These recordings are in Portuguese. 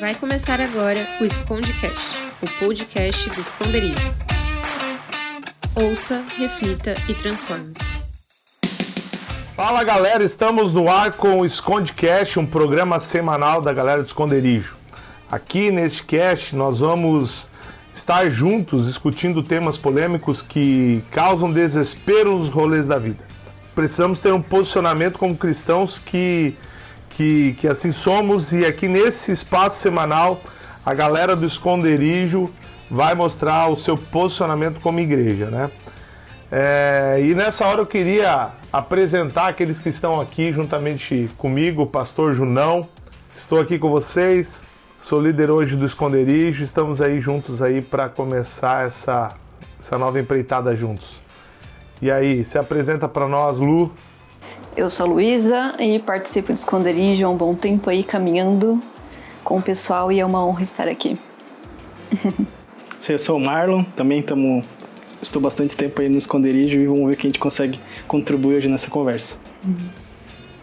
Vai começar agora o Escondecast, o podcast do Esconderijo. Ouça, reflita e transforme-se. Fala galera, estamos no ar com o Escondecast, um programa semanal da galera do Esconderijo. Aqui neste cast nós vamos estar juntos discutindo temas polêmicos que causam desespero nos rolês da vida. Precisamos ter um posicionamento como cristãos que que, que assim somos e aqui nesse espaço semanal a galera do esconderijo vai mostrar o seu posicionamento como igreja, né? É, e nessa hora eu queria apresentar aqueles que estão aqui juntamente comigo, o pastor Junão. Estou aqui com vocês, sou líder hoje do esconderijo, estamos aí juntos aí para começar essa, essa nova empreitada juntos. E aí, se apresenta para nós, Lu. Eu sou a Luísa e participo do Esconderijo há um bom tempo aí caminhando com o pessoal e é uma honra estar aqui. Eu sou o Marlon, também tamo, estou bastante tempo aí no Esconderijo e vamos ver o que a gente consegue contribuir hoje nessa conversa.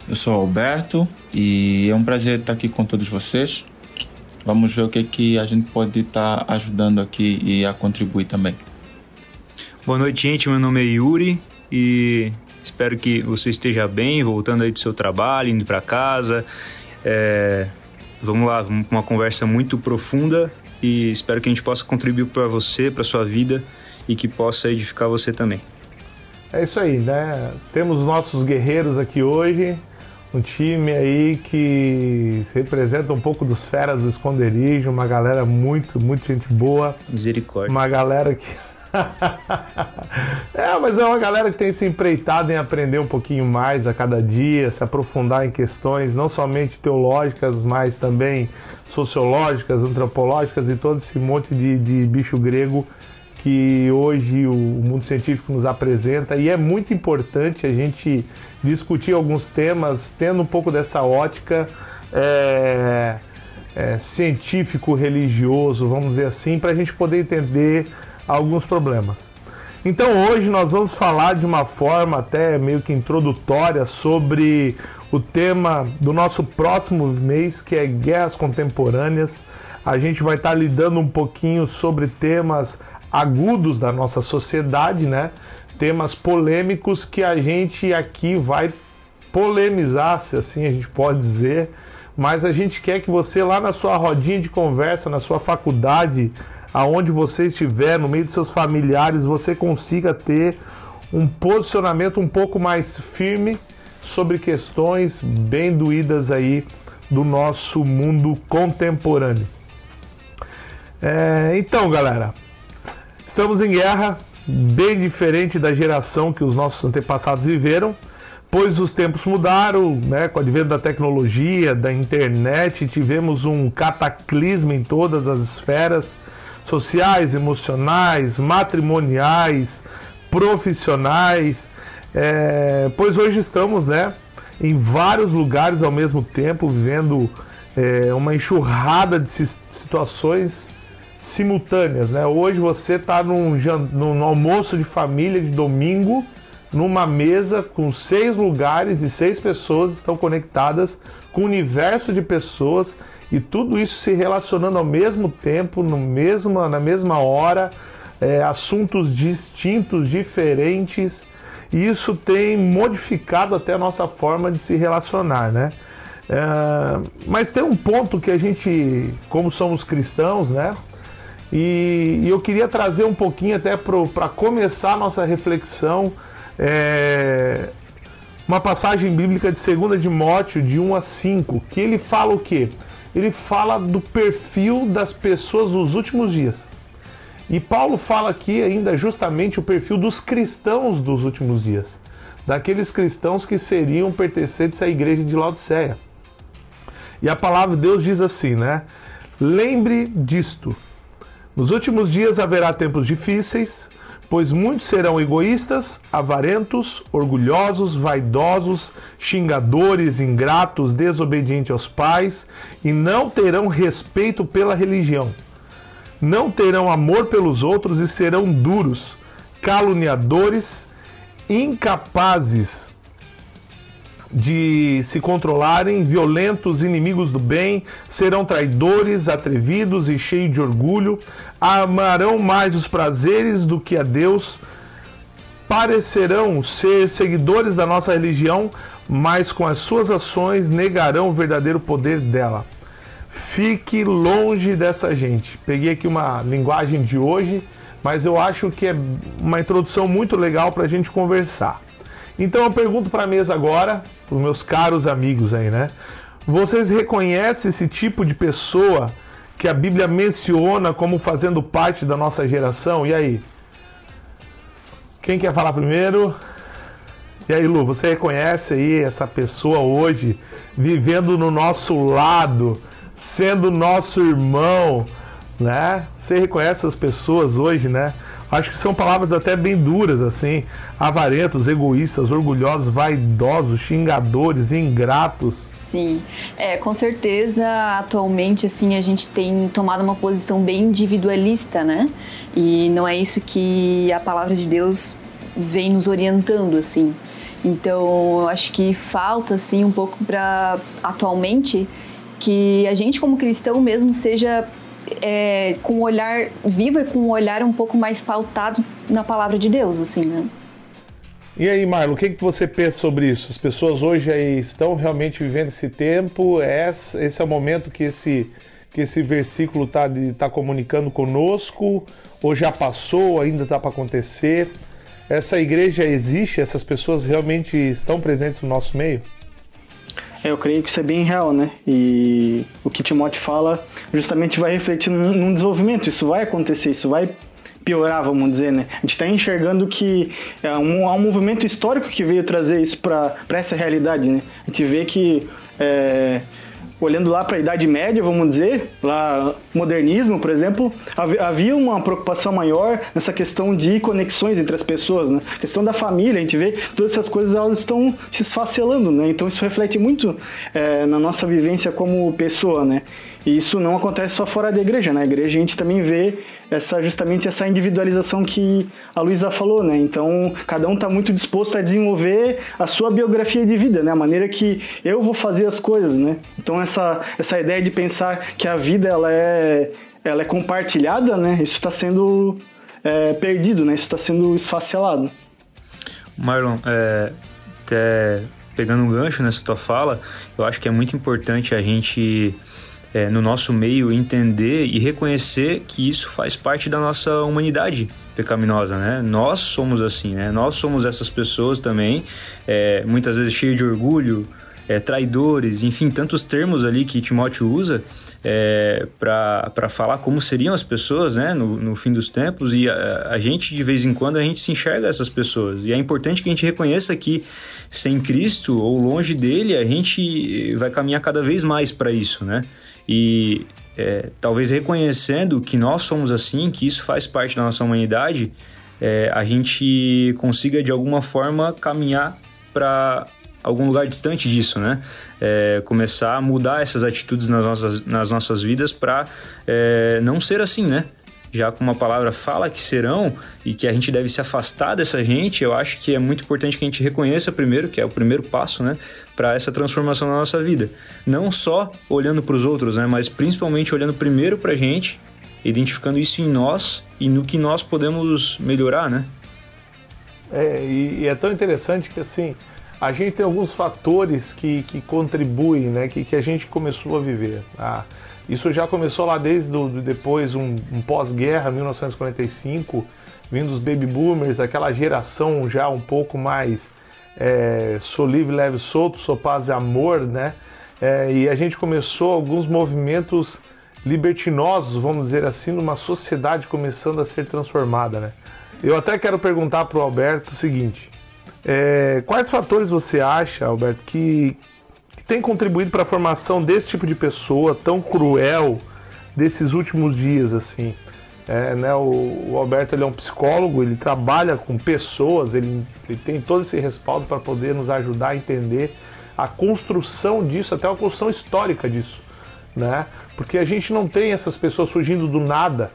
Eu sou Alberto e é um prazer estar aqui com todos vocês. Vamos ver o que, que a gente pode estar ajudando aqui e a contribuir também. Boa noite, gente. Meu nome é Yuri e Espero que você esteja bem, voltando aí do seu trabalho, indo para casa. É, vamos lá, uma conversa muito profunda e espero que a gente possa contribuir para você, para sua vida e que possa edificar você também. É isso aí, né? Temos nossos guerreiros aqui hoje, um time aí que representa um pouco dos feras do esconderijo, uma galera muito, muito gente boa. Misericórdia. Uma galera que mas é uma galera que tem se empreitado em aprender um pouquinho mais a cada dia, se aprofundar em questões não somente teológicas, mas também sociológicas, antropológicas e todo esse monte de, de bicho grego que hoje o mundo científico nos apresenta. E é muito importante a gente discutir alguns temas tendo um pouco dessa ótica. É, é, científico-religioso, vamos dizer assim, para a gente poder entender alguns problemas. Então hoje nós vamos falar de uma forma até meio que introdutória sobre o tema do nosso próximo mês, que é guerras contemporâneas. A gente vai estar lidando um pouquinho sobre temas agudos da nossa sociedade, né? Temas polêmicos que a gente aqui vai polemizar, se assim a gente pode dizer, mas a gente quer que você lá na sua rodinha de conversa, na sua faculdade, aonde você estiver, no meio de seus familiares, você consiga ter um posicionamento um pouco mais firme sobre questões bem doídas aí do nosso mundo contemporâneo. É, então, galera, estamos em guerra, bem diferente da geração que os nossos antepassados viveram, pois os tempos mudaram, né? Com o advento da tecnologia, da internet, tivemos um cataclismo em todas as esferas sociais, emocionais, matrimoniais, profissionais, é, pois hoje estamos né, em vários lugares ao mesmo tempo, vivendo é, uma enxurrada de situações simultâneas. Né? Hoje você está num, num almoço de família de domingo, numa mesa com seis lugares e seis pessoas estão conectadas com um universo de pessoas e tudo isso se relacionando ao mesmo tempo, no mesmo, na mesma hora, é, assuntos distintos, diferentes. E isso tem modificado até a nossa forma de se relacionar, né? É, mas tem um ponto que a gente, como somos cristãos, né? E, e eu queria trazer um pouquinho até para começar a nossa reflexão. É, uma passagem bíblica de 2 Timóteo, de 1 a 5, que ele fala o quê? Ele fala do perfil das pessoas nos últimos dias. E Paulo fala aqui ainda justamente o perfil dos cristãos dos últimos dias, daqueles cristãos que seriam pertencentes à igreja de Laodiceia. E a palavra de Deus diz assim, né? Lembre disto. Nos últimos dias haverá tempos difíceis, pois muitos serão egoístas, avarentos, orgulhosos, vaidosos, xingadores, ingratos, desobedientes aos pais e não terão respeito pela religião. Não terão amor pelos outros e serão duros, caluniadores, incapazes de se controlarem, violentos, inimigos do bem, serão traidores, atrevidos e cheios de orgulho, amarão mais os prazeres do que a Deus, parecerão ser seguidores da nossa religião, mas com as suas ações negarão o verdadeiro poder dela. Fique longe dessa gente. Peguei aqui uma linguagem de hoje, mas eu acho que é uma introdução muito legal para a gente conversar. Então eu pergunto para a mesa agora, para os meus caros amigos aí, né? Vocês reconhecem esse tipo de pessoa que a Bíblia menciona como fazendo parte da nossa geração? E aí? Quem quer falar primeiro? E aí, Lu, você reconhece aí essa pessoa hoje vivendo no nosso lado, sendo nosso irmão, né? Você reconhece as pessoas hoje, né? Acho que são palavras até bem duras, assim. Avarentos, egoístas, orgulhosos, vaidosos, xingadores, ingratos. Sim, é, com certeza atualmente assim a gente tem tomado uma posição bem individualista, né? E não é isso que a palavra de Deus vem nos orientando assim. Então, eu acho que falta assim um pouco para atualmente que a gente como cristão mesmo seja é, com um olhar vivo e com um olhar um pouco mais pautado na palavra de Deus, assim, né? E aí, Marlon, o que, que você pensa sobre isso? As pessoas hoje aí estão realmente vivendo esse tempo? Esse, esse é o momento que esse, que esse versículo está tá comunicando conosco? Ou já passou, ainda está para acontecer? essa igreja existe? Essas pessoas realmente estão presentes no nosso meio? É, eu creio que isso é bem real, né? E o que Timóteo fala justamente vai refletir num, num desenvolvimento. Isso vai acontecer, isso vai piorar, vamos dizer, né? A gente está enxergando que é um, há um movimento histórico que veio trazer isso para essa realidade, né? A gente vê que é, olhando lá para a Idade Média, vamos dizer, lá modernismo, por exemplo, havia uma preocupação maior nessa questão de conexões entre as pessoas, né? A questão da família, a gente vê todas essas coisas elas estão se esfacelando, né? Então isso reflete muito é, na nossa vivência como pessoa, né? E isso não acontece só fora da igreja, né? Na igreja a gente também vê essa justamente essa individualização que a Luísa falou, né? Então, cada um está muito disposto a desenvolver a sua biografia de vida, né? A maneira que eu vou fazer as coisas, né? Então, essa, essa ideia de pensar que a vida ela é, ela é compartilhada, né? Isso está sendo é, perdido, né? Isso está sendo esfacelado. Marlon, é, até pegando um gancho nessa tua fala, eu acho que é muito importante a gente é, no nosso meio entender e reconhecer que isso faz parte da nossa humanidade pecaminosa, né? Nós somos assim, né? Nós somos essas pessoas também, é, muitas vezes cheios de orgulho, é, traidores, enfim, tantos termos ali que Timóteo usa é, para falar como seriam as pessoas né, no, no fim dos tempos e a, a, gente, de vez em quando, a gente se enxerga essas pessoas. E é importante que a gente reconheça que sem Cristo ou longe dele, a gente vai caminhar cada vez mais para isso, né? E é, talvez reconhecendo que nós somos assim, que isso faz parte da nossa humanidade, é, a gente consiga de alguma forma caminhar para algum lugar distante disso, né? É, começar a mudar essas atitudes nas nossas, nas nossas vidas para é, não ser assim, né? Já como a palavra fala que serão e que a gente deve se afastar dessa gente, eu acho que é muito importante que a gente reconheça primeiro, que é o primeiro passo, né, para essa transformação na nossa vida. Não só olhando para os outros, né, mas principalmente olhando primeiro para a gente, identificando isso em nós e no que nós podemos melhorar, né? É, e, e é tão interessante que assim, a gente tem alguns fatores que, que contribuem, né, que, que a gente começou a viver. Ah, isso já começou lá desde do, depois um, um pós-guerra, 1945, vindo os baby boomers, aquela geração já um pouco mais é, sou livre, leve, solto, sou paz e amor, né? É, e a gente começou alguns movimentos libertinosos, vamos dizer assim, numa sociedade começando a ser transformada, né? Eu até quero perguntar para o Alberto o seguinte: é, quais fatores você acha, Alberto, que, tem contribuído para a formação desse tipo de pessoa tão cruel desses últimos dias, assim. É, né, o, o, Alberto ele é um psicólogo, ele trabalha com pessoas, ele, ele tem todo esse respaldo para poder nos ajudar a entender a construção disso, até a construção histórica disso, né? Porque a gente não tem essas pessoas surgindo do nada.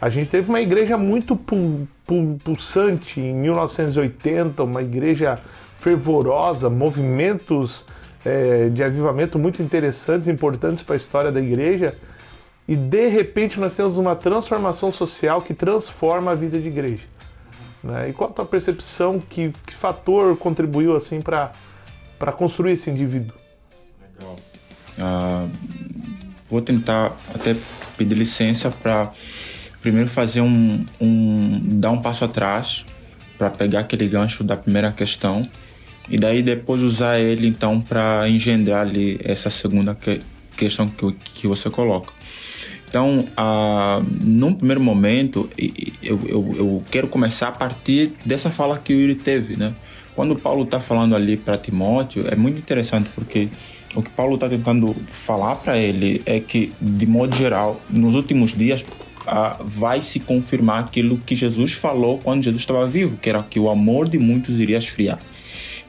A gente teve uma igreja muito pulsante em 1980, uma igreja fervorosa, movimentos é, de avivamento muito interessantes, importantes para a história da igreja, e de repente nós temos uma transformação social que transforma a vida de igreja. Né? E qual a tua percepção, que, que fator contribuiu assim para construir esse indivíduo? Legal. Uh, vou tentar até pedir licença para primeiro fazer um, um dar um passo atrás para pegar aquele gancho da primeira questão e daí depois usar ele então para engendrar ali essa segunda que, questão que, que você coloca. Então, ah, num primeiro momento, eu, eu, eu, quero começar a partir dessa fala que o Yuri teve, né? Quando Paulo está falando ali para Timóteo, é muito interessante porque o que Paulo está tentando falar para ele é que, de modo geral, nos últimos dias ah, vai se confirmar aquilo que Jesus falou quando Jesus estava vivo, que era que o amor de muitos iria esfriar.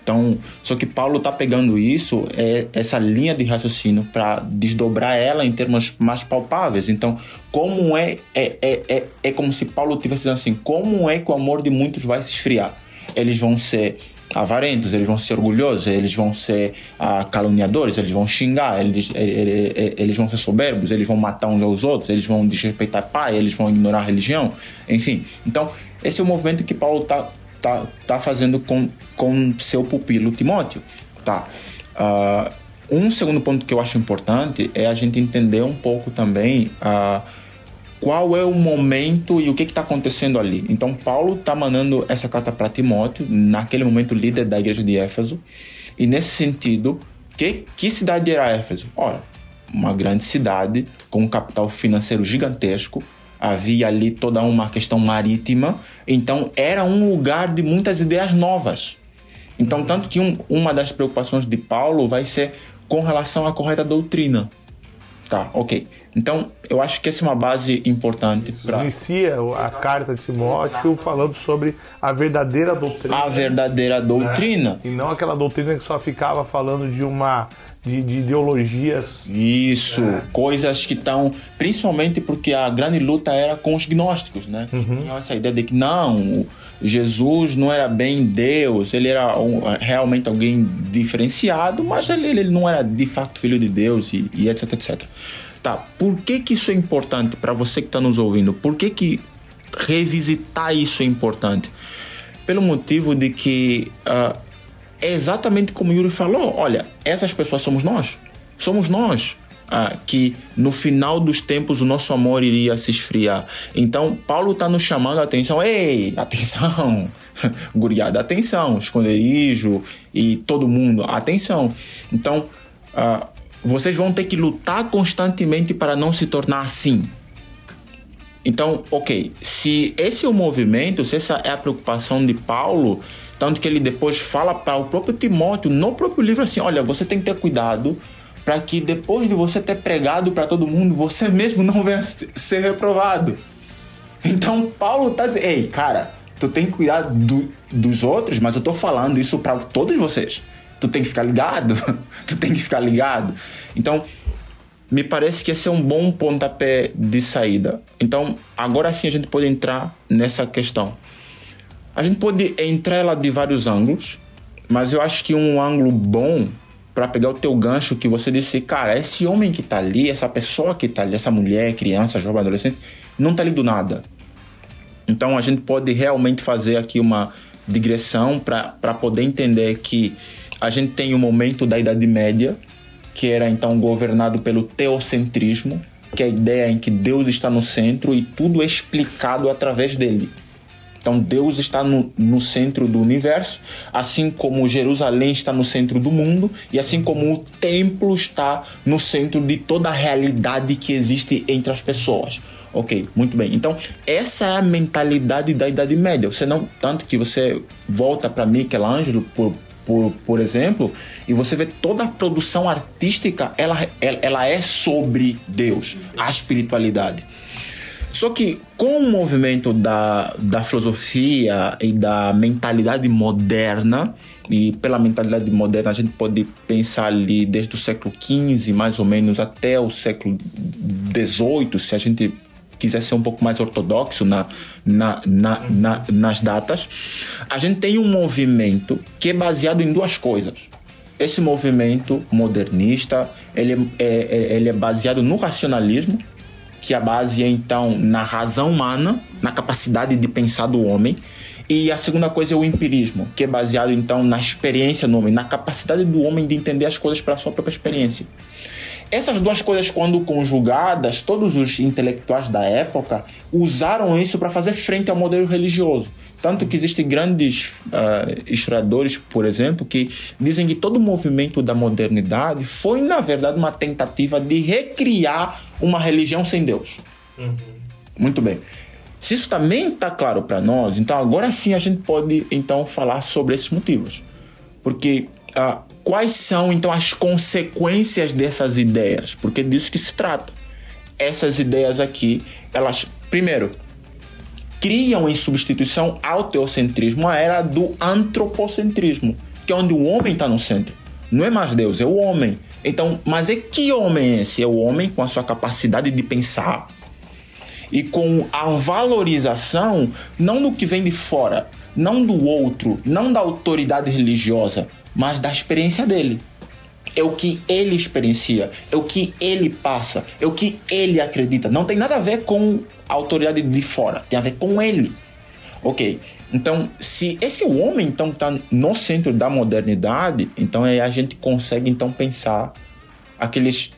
Então, só que Paulo está pegando isso, é, essa linha de raciocínio, para desdobrar ela em termos mais palpáveis. Então, como é, é, é, é, é como se Paulo tivesse dizendo assim: como é que o amor de muitos vai se esfriar? Eles vão ser avarentos, eles vão ser orgulhosos, eles vão ser ah, caluniadores, eles vão xingar, eles, eles, eles vão ser soberbos, eles vão matar uns aos outros, eles vão desrespeitar pai, eles vão ignorar a religião, enfim. Então, esse é o movimento que Paulo está tá, tá fazendo com, com seu pupilo Timóteo. Tá. Uh, um segundo ponto que eu acho importante é a gente entender um pouco também uh, qual é o momento e o que está acontecendo ali. Então, Paulo está mandando essa carta para Timóteo, naquele momento líder da igreja de Éfeso, e nesse sentido, que, que cidade era Éfeso? Ora, uma grande cidade com um capital financeiro gigantesco, havia ali toda uma questão marítima, então era um lugar de muitas ideias novas. Então, tanto que um, uma das preocupações de Paulo vai ser com relação à correta doutrina. Tá, ok. Então, eu acho que essa é uma base importante para. Inicia a carta de Timóteo falando sobre a verdadeira doutrina. A verdadeira doutrina. Né? E não aquela doutrina que só ficava falando de uma de, de ideologias. Isso, é. coisas que estão. Principalmente porque a grande luta era com os gnósticos, né? Uhum. Essa ideia de que não, Jesus não era bem Deus, ele era um, realmente alguém diferenciado, mas ele, ele não era de fato filho de Deus e, e etc, etc. Tá, por que, que isso é importante para você que está nos ouvindo? Por que, que revisitar isso é importante? Pelo motivo de que uh, é exatamente como Yuri falou: olha, essas pessoas somos nós. Somos nós. Ah, que no final dos tempos o nosso amor iria se esfriar. Então, Paulo está nos chamando a atenção. Ei, atenção! Guriada, atenção! Esconderijo e todo mundo, atenção! Então, ah, vocês vão ter que lutar constantemente para não se tornar assim. Então, ok, se esse é o movimento, se essa é a preocupação de Paulo, tanto que ele depois fala para o próprio Timóteo, no próprio livro, assim: olha, você tem que ter cuidado para que depois de você ter pregado para todo mundo, você mesmo não venha ser reprovado. Então, Paulo está dizendo: ei, cara, tu tem que cuidar do, dos outros, mas eu estou falando isso para todos vocês. Tu tem que ficar ligado, tu tem que ficar ligado. Então, me parece que esse é um bom pontapé de saída. Então, agora sim a gente pode entrar nessa questão. A gente pode entrar ela de vários ângulos, mas eu acho que um ângulo bom para pegar o teu gancho que você disse, cara, esse homem que tá ali, essa pessoa que tá ali, essa mulher, criança, jovem, adolescente, não tá ali do nada. Então a gente pode realmente fazer aqui uma digressão para poder entender que a gente tem o um momento da Idade Média, que era então governado pelo teocentrismo, que é a ideia em que Deus está no centro e tudo é explicado através dele. Então Deus está no, no centro do universo, assim como Jerusalém está no centro do mundo e assim como o templo está no centro de toda a realidade que existe entre as pessoas. Ok, muito bem. Então, essa é a mentalidade da Idade Média. Você não. Tanto que você volta para Michelangelo, por, por, por exemplo, e você vê toda a produção artística, ela, ela, é sobre Deus, a espiritualidade. Só que com o movimento da, da filosofia e da mentalidade moderna, e pela mentalidade moderna a gente pode pensar ali desde o século XV, mais ou menos, até o século XVIII, se a gente quiser ser um pouco mais ortodoxo na, na, na, na, nas datas, a gente tem um movimento que é baseado em duas coisas. Esse movimento modernista, ele é, é, ele é baseado no racionalismo, que a base é então na razão humana, na capacidade de pensar do homem, e a segunda coisa é o empirismo, que é baseado então na experiência do homem, na capacidade do homem de entender as coisas pela sua própria experiência. Essas duas coisas, quando conjugadas, todos os intelectuais da época usaram isso para fazer frente ao modelo religioso. Tanto que existem grandes uh, historiadores, por exemplo, que dizem que todo o movimento da modernidade foi, na verdade, uma tentativa de recriar uma religião sem Deus. Uhum. Muito bem. Se isso também está claro para nós, então agora sim a gente pode então falar sobre esses motivos. Porque uh, quais são então as consequências dessas ideias? Porque é disso que se trata. Essas ideias aqui, elas, primeiro, criam em substituição ao teocentrismo a era do antropocentrismo, que é onde o homem está no centro. Não é mais Deus, é o homem. Então, mas é que homem é esse? É o homem com a sua capacidade de pensar, e com a valorização não do que vem de fora, não do outro, não da autoridade religiosa, mas da experiência dele. É o que ele experiencia, é o que ele passa, é o que ele acredita. Não tem nada a ver com a autoridade de fora, tem a ver com ele. Ok, então se esse homem então está no centro da modernidade, então aí a gente consegue então pensar aqueles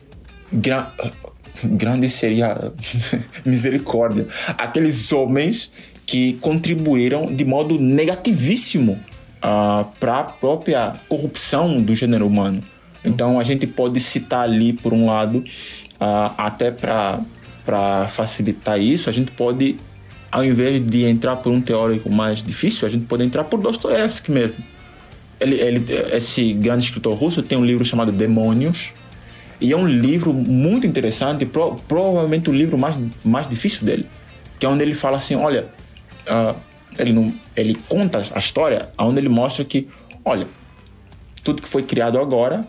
grande seria misericórdia. Aqueles homens que contribuíram de modo negativíssimo uh, para a própria corrupção do gênero humano. Então a gente pode citar ali, por um lado, uh, até para facilitar isso, a gente pode, ao invés de entrar por um teórico mais difícil, a gente pode entrar por Dostoevsky mesmo. Ele, ele, esse grande escritor russo tem um livro chamado Demônios, e é um livro muito interessante, pro, provavelmente o livro mais, mais difícil dele, que é onde ele fala assim, olha, uh, ele, não, ele conta a história onde ele mostra que, olha, tudo que foi criado agora,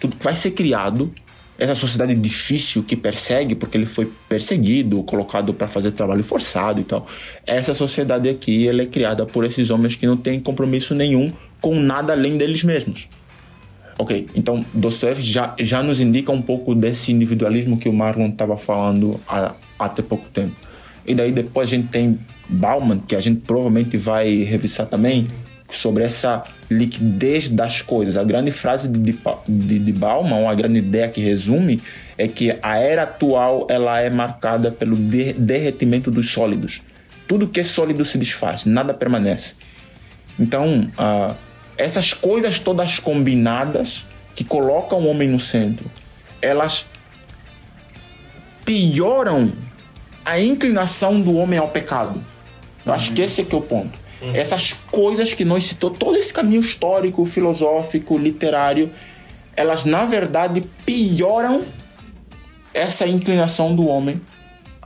tudo que vai ser criado, essa sociedade difícil que persegue, porque ele foi perseguido, colocado para fazer trabalho forçado e tal. Essa sociedade aqui, ela é criada por esses homens que não têm compromisso nenhum com nada além deles mesmos. Ok, então Dostoevsky já, já nos indica um pouco desse individualismo que o Marlon estava falando há, até pouco tempo. E daí depois a gente tem Bauman, que a gente provavelmente vai revisar também, sobre essa liquidez das coisas. A grande frase de, de, de Bauman, a grande ideia que resume, é que a era atual ela é marcada pelo de, derretimento dos sólidos. Tudo que é sólido se desfaz, nada permanece. Então, uh, essas coisas todas combinadas que colocam o homem no centro, elas pioram a inclinação do homem ao pecado. Eu acho que esse é que é o ponto. Essas coisas que nós citou, todo esse caminho histórico, filosófico, literário, elas na verdade pioram essa inclinação do homem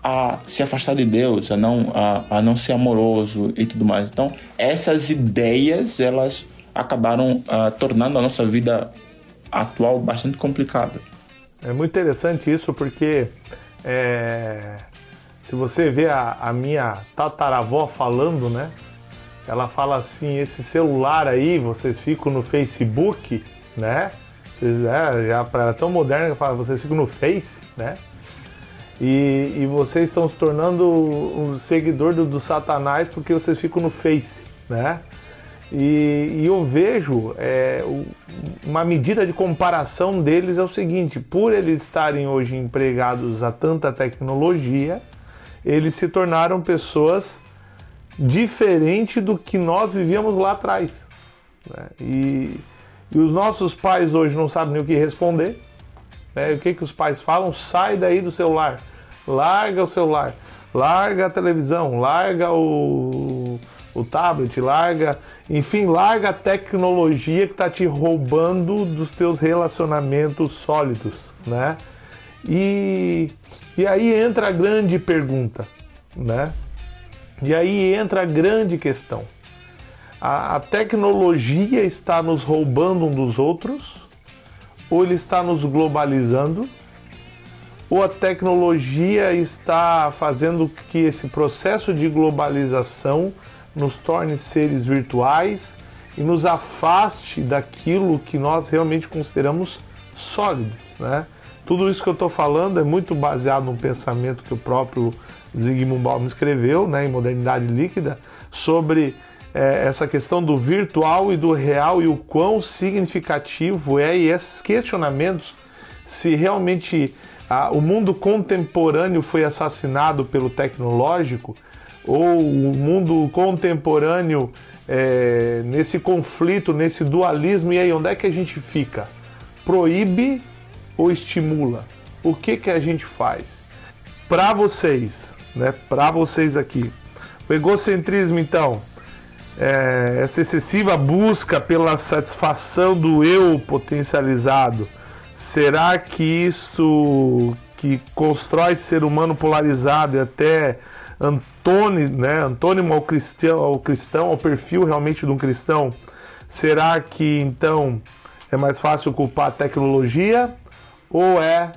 a se afastar de Deus, a não, a, a não ser amoroso e tudo mais. Então, essas ideias, elas acabaram uh, tornando a nossa vida atual bastante complicada. É muito interessante isso porque é, se você vê a, a, minha tataravó falando, né? Ela fala assim, esse celular aí, vocês ficam no Facebook, né? Vocês, é, já para tão moderna que fala, vocês ficam no Face, né? E, e vocês estão se tornando um seguidor do, do Satanás porque vocês ficam no Face, né? E, e eu vejo é, uma medida de comparação deles é o seguinte: por eles estarem hoje empregados a tanta tecnologia, eles se tornaram pessoas diferentes do que nós vivíamos lá atrás. Né? E, e, os nossos pais hoje não sabem nem o que responder. Né? O que, que os pais falam? Sai daí do celular, larga o celular, larga a televisão, larga o, o tablet, larga enfim, larga a tecnologia que está te roubando dos teus relacionamentos sólidos, né? E, e aí entra a grande pergunta, né? E aí entra a grande questão. A, a tecnologia está nos roubando um dos outros? Ou ele está nos globalizando? ou a tecnologia está fazendo que esse processo de globalização nos torne seres virtuais e nos afaste daquilo que nós realmente consideramos sólido, né? Tudo isso que eu estou falando é muito baseado num pensamento que o próprio Zygmunt Bauman escreveu, né, em Modernidade Líquida, sobre é, essa questão do virtual e do real e o quão significativo é e esses questionamentos se realmente o mundo contemporâneo foi assassinado pelo tecnológico ou o mundo contemporâneo é, nesse conflito, nesse dualismo, e aí onde é que a gente fica? Proíbe ou estimula? O que, que a gente faz? Para vocês, né? Para vocês aqui. O egocentrismo, então, é, essa excessiva busca pela satisfação do eu potencializado, será que isso que constrói ser humano polarizado e até antônimo, né, antônimo ao cristão, ao cristão, ao perfil realmente de um cristão, será que então é mais fácil culpar a tecnologia ou é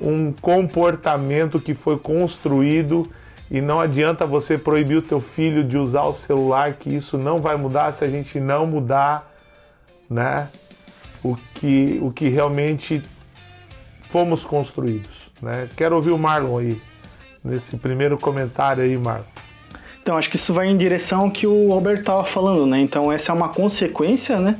um comportamento que foi construído e não adianta você proibir o teu filho de usar o celular, que isso não vai mudar se a gente não mudar, né? O que, o que realmente fomos construídos, né? Quero ouvir o Marlon aí, nesse primeiro comentário aí, Marlon. Então, acho que isso vai em direção ao que o Albert estava falando, né? Então, essa é uma consequência, né?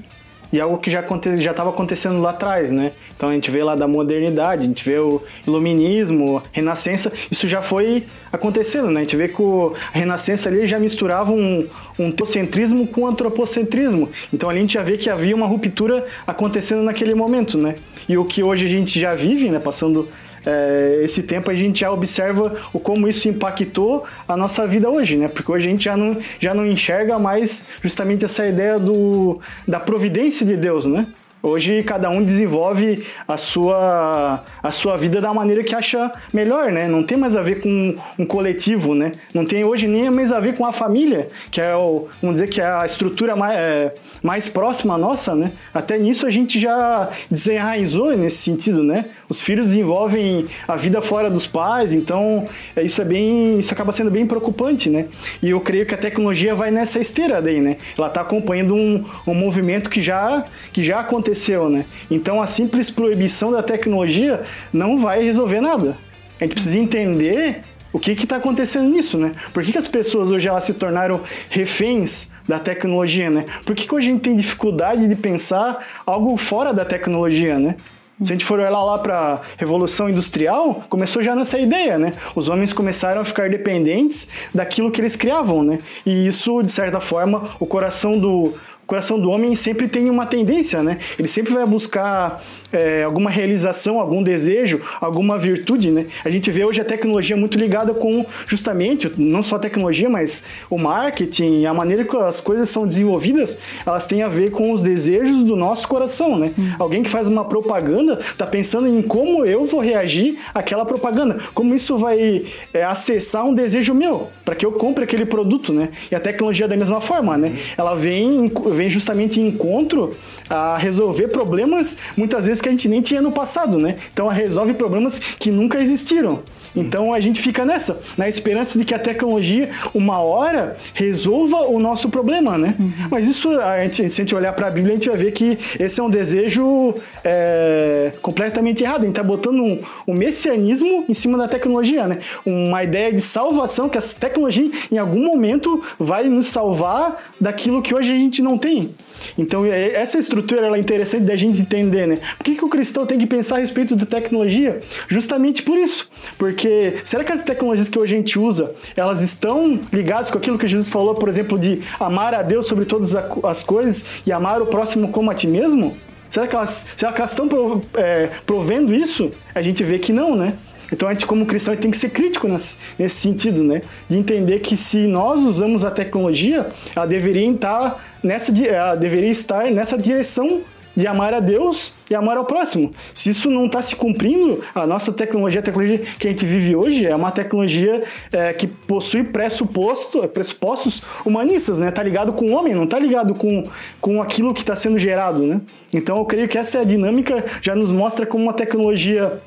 E algo que já aconte, já estava acontecendo lá atrás, né? Então a gente vê lá da modernidade, a gente vê o iluminismo, renascença, isso já foi acontecendo, né? A gente vê que o, a renascença ali já misturava um, um teocentrismo com antropocentrismo. Então ali a gente já vê que havia uma ruptura acontecendo naquele momento, né? E o que hoje a gente já vive, né? Passando é, esse tempo a gente já observa o como isso impactou a nossa vida hoje, né? Porque hoje a gente já não, já não enxerga mais justamente essa ideia do, da providência de Deus, né? Hoje cada um desenvolve a sua, a sua vida da maneira que acha melhor, né? Não tem mais a ver com um coletivo, né? Não tem hoje nem mais a ver com a família, que é o, vamos dizer que é a estrutura mais, é, mais próxima nossa, né? Até nisso a gente já desenraizou nesse sentido, né? Os filhos desenvolvem a vida fora dos pais, então é, isso é bem, isso acaba sendo bem preocupante, né? E eu creio que a tecnologia vai nessa esteira daí, né? Ela está acompanhando um, um movimento que já, que já aconteceu aconteceu, né? Então a simples proibição da tecnologia não vai resolver nada. A gente precisa entender o que está acontecendo nisso, né? Por que, que, as pessoas hoje elas se tornaram reféns da tecnologia, né? Por que, que hoje a gente tem dificuldade de pensar algo fora da tecnologia, né? Se a gente for olhar lá para a Revolução Industrial, começou já nessa ideia, né? Os homens começaram a ficar dependentes daquilo que eles criavam, né? E isso, de certa forma, o coração do, coração do homem sempre tem uma tendência, né? Ele sempre vai buscar é, alguma realização, algum desejo, alguma virtude, né? A gente vê hoje a tecnologia muito ligada com justamente, não só a tecnologia, mas o marketing, a maneira que as coisas são desenvolvidas, elas têm a ver com os desejos do nosso coração, né? Hum. Alguém que faz uma propaganda tá pensando em como eu vou reagir àquela propaganda, como isso vai é, acessar um desejo meu, para que eu compre aquele produto, né? E a tecnologia da mesma forma, né? Ela vem vem justamente em encontro a resolver problemas muitas vezes que a gente nem tinha no passado, né? Então resolve problemas que nunca existiram. Então a gente fica nessa, na esperança de que a tecnologia, uma hora, resolva o nosso problema, né? Uhum. Mas isso, a gente, se a gente olhar para a Bíblia, a gente vai ver que esse é um desejo é, completamente errado. A gente está botando um, um, messianismo em cima da tecnologia, né? Uma ideia de salvação, que a tecnologia, em algum momento, vai nos salvar daquilo que hoje a gente não tem. Então, essa estrutura ela é interessante da gente entender, né? Por que, que o cristão tem que pensar a respeito da tecnologia? Justamente por isso. Porque será que as tecnologias que hoje a gente usa, elas estão ligadas com aquilo que Jesus falou, por exemplo, de amar a Deus sobre todas as coisas e amar o próximo como a ti mesmo? Será que elas, será que elas estão é, provendo isso? A gente vê que não, né? Então a gente, como cristão, tem que ser crítico nesse, nesse sentido, né? De entender que se nós usamos a tecnologia, ela deveria estar nessa, ela deveria estar nessa direção de amar a Deus e amar ao próximo. Se isso não está se cumprindo, a nossa tecnologia, a tecnologia que a gente vive hoje, é uma tecnologia é, que possui pressuposto, pressupostos humanistas, né? Tá ligado com o homem, não tá ligado com, com aquilo que está sendo gerado, né? Então eu creio que essa é dinâmica, já nos mostra como uma tecnologia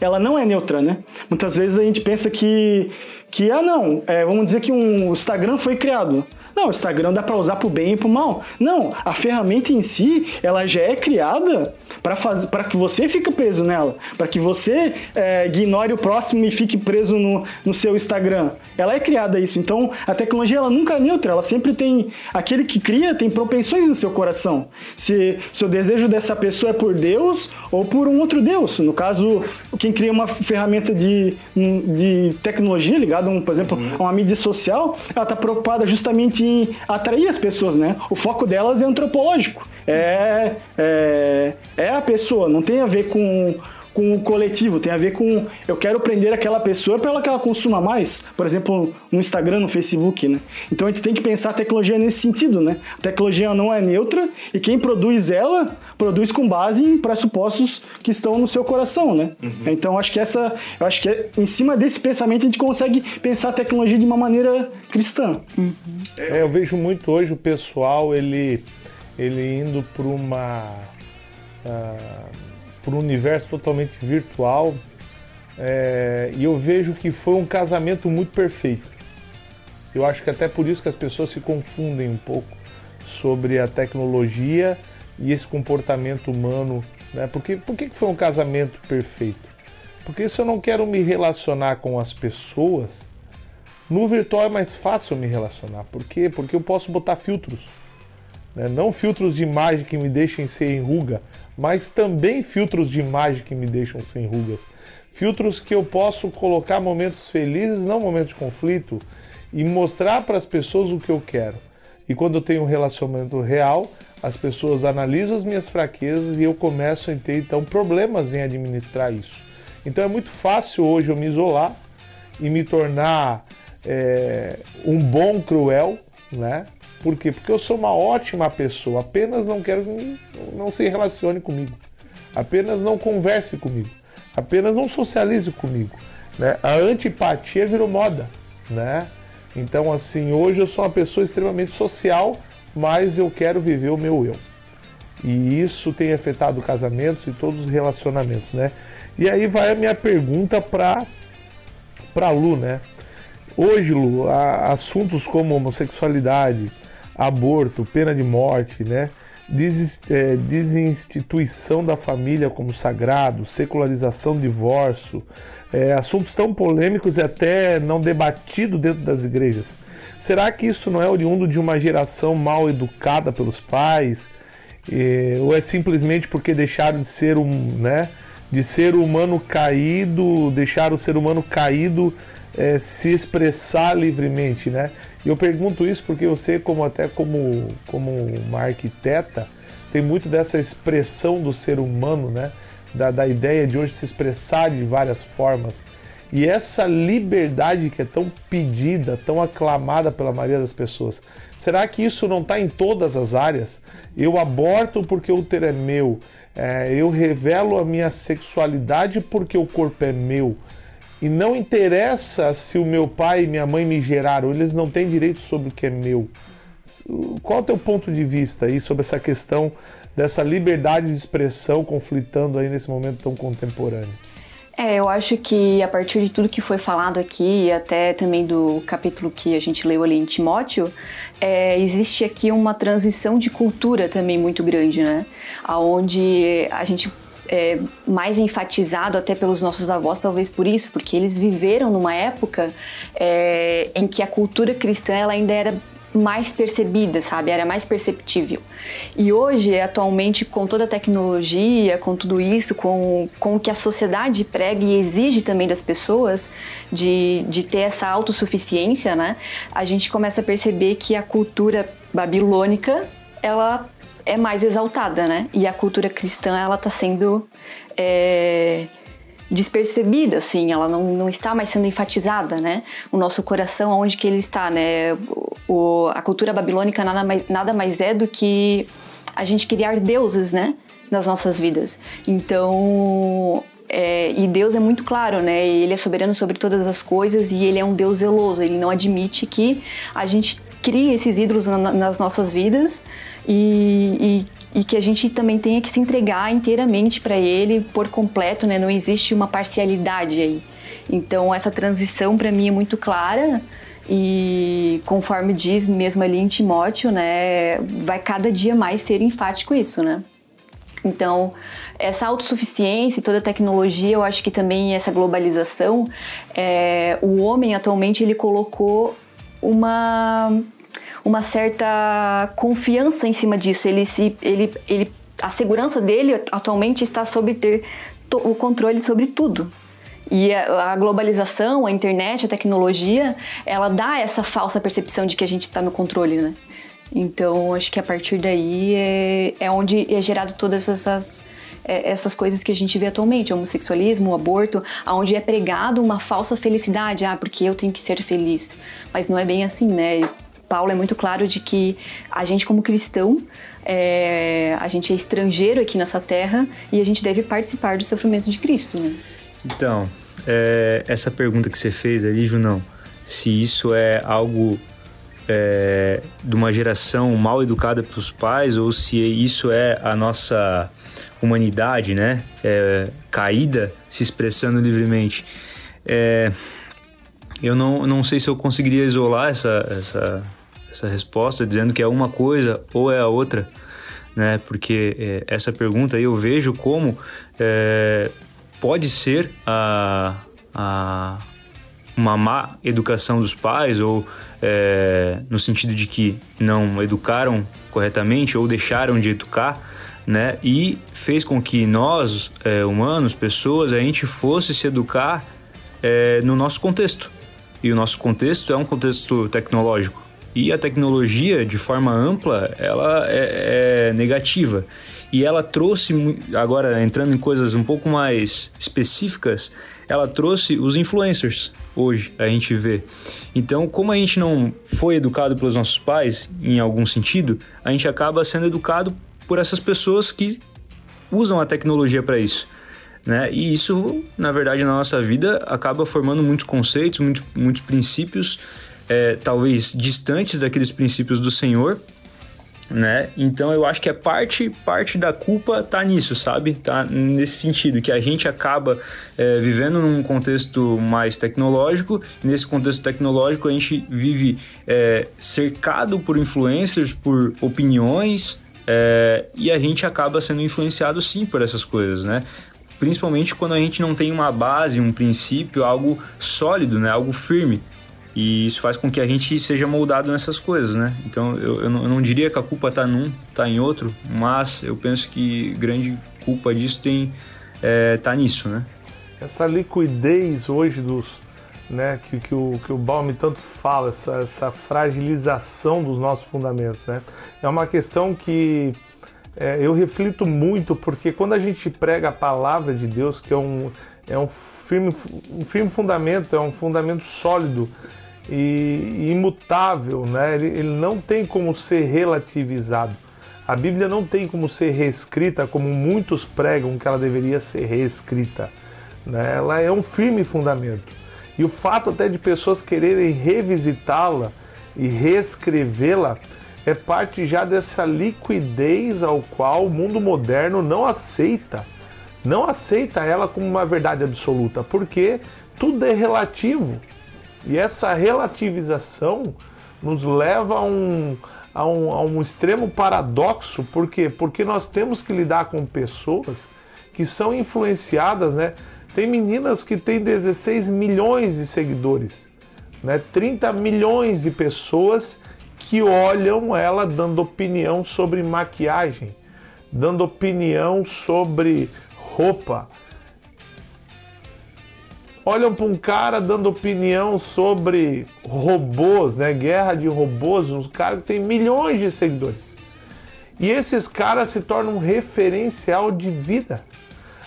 ela não é neutra, né? Muitas vezes a gente pensa que, que ah, não, é, vamos dizer que um Instagram foi criado. Não, o Instagram dá para usar para o bem e para o mal. Não, a ferramenta em si, ela já é criada para que você fique preso nela, para que você é, ignore o próximo e fique preso no, no seu Instagram. Ela é criada isso. Então, a tecnologia ela nunca é neutra, ela sempre tem aquele que cria tem propensões no seu coração. Se, se o desejo dessa pessoa é por Deus ou por um outro Deus. No caso, quem cria uma ferramenta de, de tecnologia ligada, um, por exemplo, a uma mídia social, ela está preocupada justamente em atrair as pessoas, né? O foco delas é antropológico é, é, é a pessoa, não tem a ver com, com o coletivo, tem a ver com eu quero prender aquela pessoa para que ela consuma mais, por exemplo, no Instagram, no Facebook, né? Então a gente tem que pensar a tecnologia nesse sentido, né? A tecnologia não é neutra e quem produz ela produz com base em pressupostos que estão no seu coração, né? Uhum. Então acho que essa, eu acho que é, em cima desse pensamento a gente consegue pensar a tecnologia de uma maneira cristã. Uhum. É, eu vejo muito hoje o pessoal ele ele indo para uma uh, para um universo totalmente virtual é, e eu vejo que foi um casamento muito perfeito. Eu acho que até por isso que as pessoas se confundem um pouco sobre a tecnologia e esse comportamento humano, né? Porque por que foi um casamento perfeito? Porque se eu não quero me relacionar com as pessoas, no virtual é mais fácil me relacionar. Por quê? Porque eu posso botar filtros. Né? Não filtros de imagem que me deixem sem ruga, mas também filtros de imagem que me deixam sem rugas. Filtros que eu posso colocar momentos felizes, não momentos de conflito, e mostrar para as pessoas o que eu quero. E quando eu tenho um relacionamento real, as pessoas analisam as minhas fraquezas e eu começo a ter então problemas em administrar isso. Então é muito fácil hoje eu me isolar e me tornar é, um bom cruel, né? Por quê? Porque eu sou uma ótima pessoa, apenas não quero que não se relacione comigo, apenas não converse comigo, apenas não socialize comigo. Né? A antipatia virou moda, né? Então, assim, hoje eu sou uma pessoa extremamente social, mas eu quero viver o meu eu. E isso tem afetado casamentos e todos os relacionamentos, né? E aí vai a minha pergunta para para Lu, né? Hoje, Lu, assuntos como homossexualidade, aborto, pena de morte, né? É, desinstituição da família como sagrado, secularização do divórcio, é, assuntos tão polêmicos e até não debatidos dentro das igrejas. Será que isso não é oriundo de uma geração mal educada pelos pais? É, ou é simplesmente porque deixaram de ser um, né, de ser humano caído, deixaram o ser humano caído é, se expressar livremente, né? E eu pergunto isso porque você, como até como, como uma arquiteta, tem muito dessa expressão do ser humano, né? Da, da ideia de hoje se expressar de várias formas. E essa liberdade que é tão pedida, tão aclamada pela maioria das pessoas, será que isso não está em todas as áreas? Eu aborto porque o útero é meu, é, eu revelo a minha sexualidade porque o corpo é meu. E não interessa se o meu pai e minha mãe me geraram, eles não têm direito sobre o que é meu. Qual é o teu ponto de vista aí sobre essa questão dessa liberdade de expressão conflitando aí nesse momento tão contemporâneo? É, eu acho que a partir de tudo que foi falado aqui, e até também do capítulo que a gente leu ali em Timóteo, é, existe aqui uma transição de cultura também muito grande, né? Onde a gente é, mais enfatizado até pelos nossos avós, talvez por isso, porque eles viveram numa época é, em que a cultura cristã ela ainda era mais percebida, sabe? Era mais perceptível. E hoje, atualmente, com toda a tecnologia, com tudo isso, com, com o que a sociedade prega e exige também das pessoas de, de ter essa autossuficiência, né? A gente começa a perceber que a cultura babilônica, ela é mais exaltada, né? E a cultura cristã, ela tá sendo é, despercebida, assim, ela não, não está mais sendo enfatizada, né? O nosso coração, onde que ele está, né? O, a cultura babilônica nada mais, nada mais é do que a gente criar deuses, né? Nas nossas vidas. Então, é, e Deus é muito claro, né? Ele é soberano sobre todas as coisas e ele é um Deus zeloso. Ele não admite que a gente crie esses ídolos na, nas nossas vidas e, e e que a gente também tenha que se entregar inteiramente para Ele por completo, né? Não existe uma parcialidade aí. Então essa transição para mim é muito clara e conforme diz mesmo ali em Timóteo, né, vai cada dia mais ser enfático isso, né? Então, essa autossuficiência e toda a tecnologia, eu acho que também essa globalização, é, o homem atualmente ele colocou uma uma certa confiança em cima disso. Ele se ele, ele a segurança dele atualmente está sob ter o controle sobre tudo. E a, globalização, a internet, a tecnologia, ela dá essa falsa percepção de que a gente está no controle, né? Então, acho que a partir daí é, é onde é gerado todas essas, é, essas coisas que a gente vê atualmente, o homossexualismo, o aborto, aonde é pregado uma falsa felicidade, ah, porque eu tenho que ser feliz. Mas não é bem assim, né? Paulo é muito claro de que a gente como cristão, é, a gente é estrangeiro aqui nessa terra e a gente deve participar do sofrimento de Cristo, né? Então, é, essa pergunta que você fez ali, Junão, se isso é algo é, de uma geração mal educada pelos pais ou se isso é a nossa humanidade, né, é, caída, se expressando livremente. É, eu não, não sei se eu conseguiria isolar essa, essa, essa resposta dizendo que é uma coisa ou é a outra, né? Porque é, essa pergunta aí eu vejo como é, pode ser a, a, uma má educação dos pais ou é, no sentido de que não educaram corretamente ou deixaram de educar, né? E fez com que nós, é, humanos, pessoas, a gente fosse se educar é, no nosso contexto. E o nosso contexto é um contexto tecnológico. E a tecnologia, de forma ampla, ela é, é negativa. E ela trouxe, agora entrando em coisas um pouco mais específicas, ela trouxe os influencers hoje, a gente vê. Então, como a gente não foi educado pelos nossos pais, em algum sentido, a gente acaba sendo educado por essas pessoas que usam a tecnologia para isso. Né? E isso, na verdade, na nossa vida acaba formando muitos conceitos, muitos, muitos princípios, é, talvez distantes daqueles princípios do Senhor, né? Então eu acho que é parte parte da culpa tá nisso, sabe? Tá nesse sentido que a gente acaba é, vivendo num contexto mais tecnológico. Nesse contexto tecnológico a gente vive é, cercado por influencers, por opiniões é, e a gente acaba sendo influenciado sim por essas coisas, né? Principalmente quando a gente não tem uma base, um princípio, algo sólido, né? Algo firme. E isso faz com que a gente seja moldado nessas coisas, né? Então eu, eu, não, eu não, diria que a culpa está num, está em outro, mas eu penso que grande culpa disso tem é, tá nisso, né? Essa liquidez hoje dos, né, que, que o que o Balme tanto fala, essa, essa fragilização dos nossos fundamentos, né? É uma questão que é, eu reflito muito porque quando a gente prega a palavra de Deus, que é um é um firme, um firme fundamento, é um fundamento sólido e imutável, né? Ele, ele não tem como ser relativizado. A Bíblia não tem como ser reescrita como muitos pregam que ela deveria ser reescrita. Né? Ela é um firme fundamento. E o fato até de pessoas quererem revisitá-la e reescrevê-la é parte já dessa liquidez ao qual o mundo moderno não aceita. Não aceita ela como uma verdade absoluta, porque tudo é relativo. E essa relativização nos leva a um, a um, a um extremo paradoxo, por quê? Porque nós temos que lidar com pessoas que são influenciadas, né? Tem meninas que têm 16 milhões de seguidores, né? 30 milhões de pessoas que olham ela dando opinião sobre maquiagem, dando opinião sobre roupa, olham para um cara dando opinião sobre robôs, né? Guerra de robôs, um cara que tem milhões de seguidores. E esses caras se tornam um referencial de vida,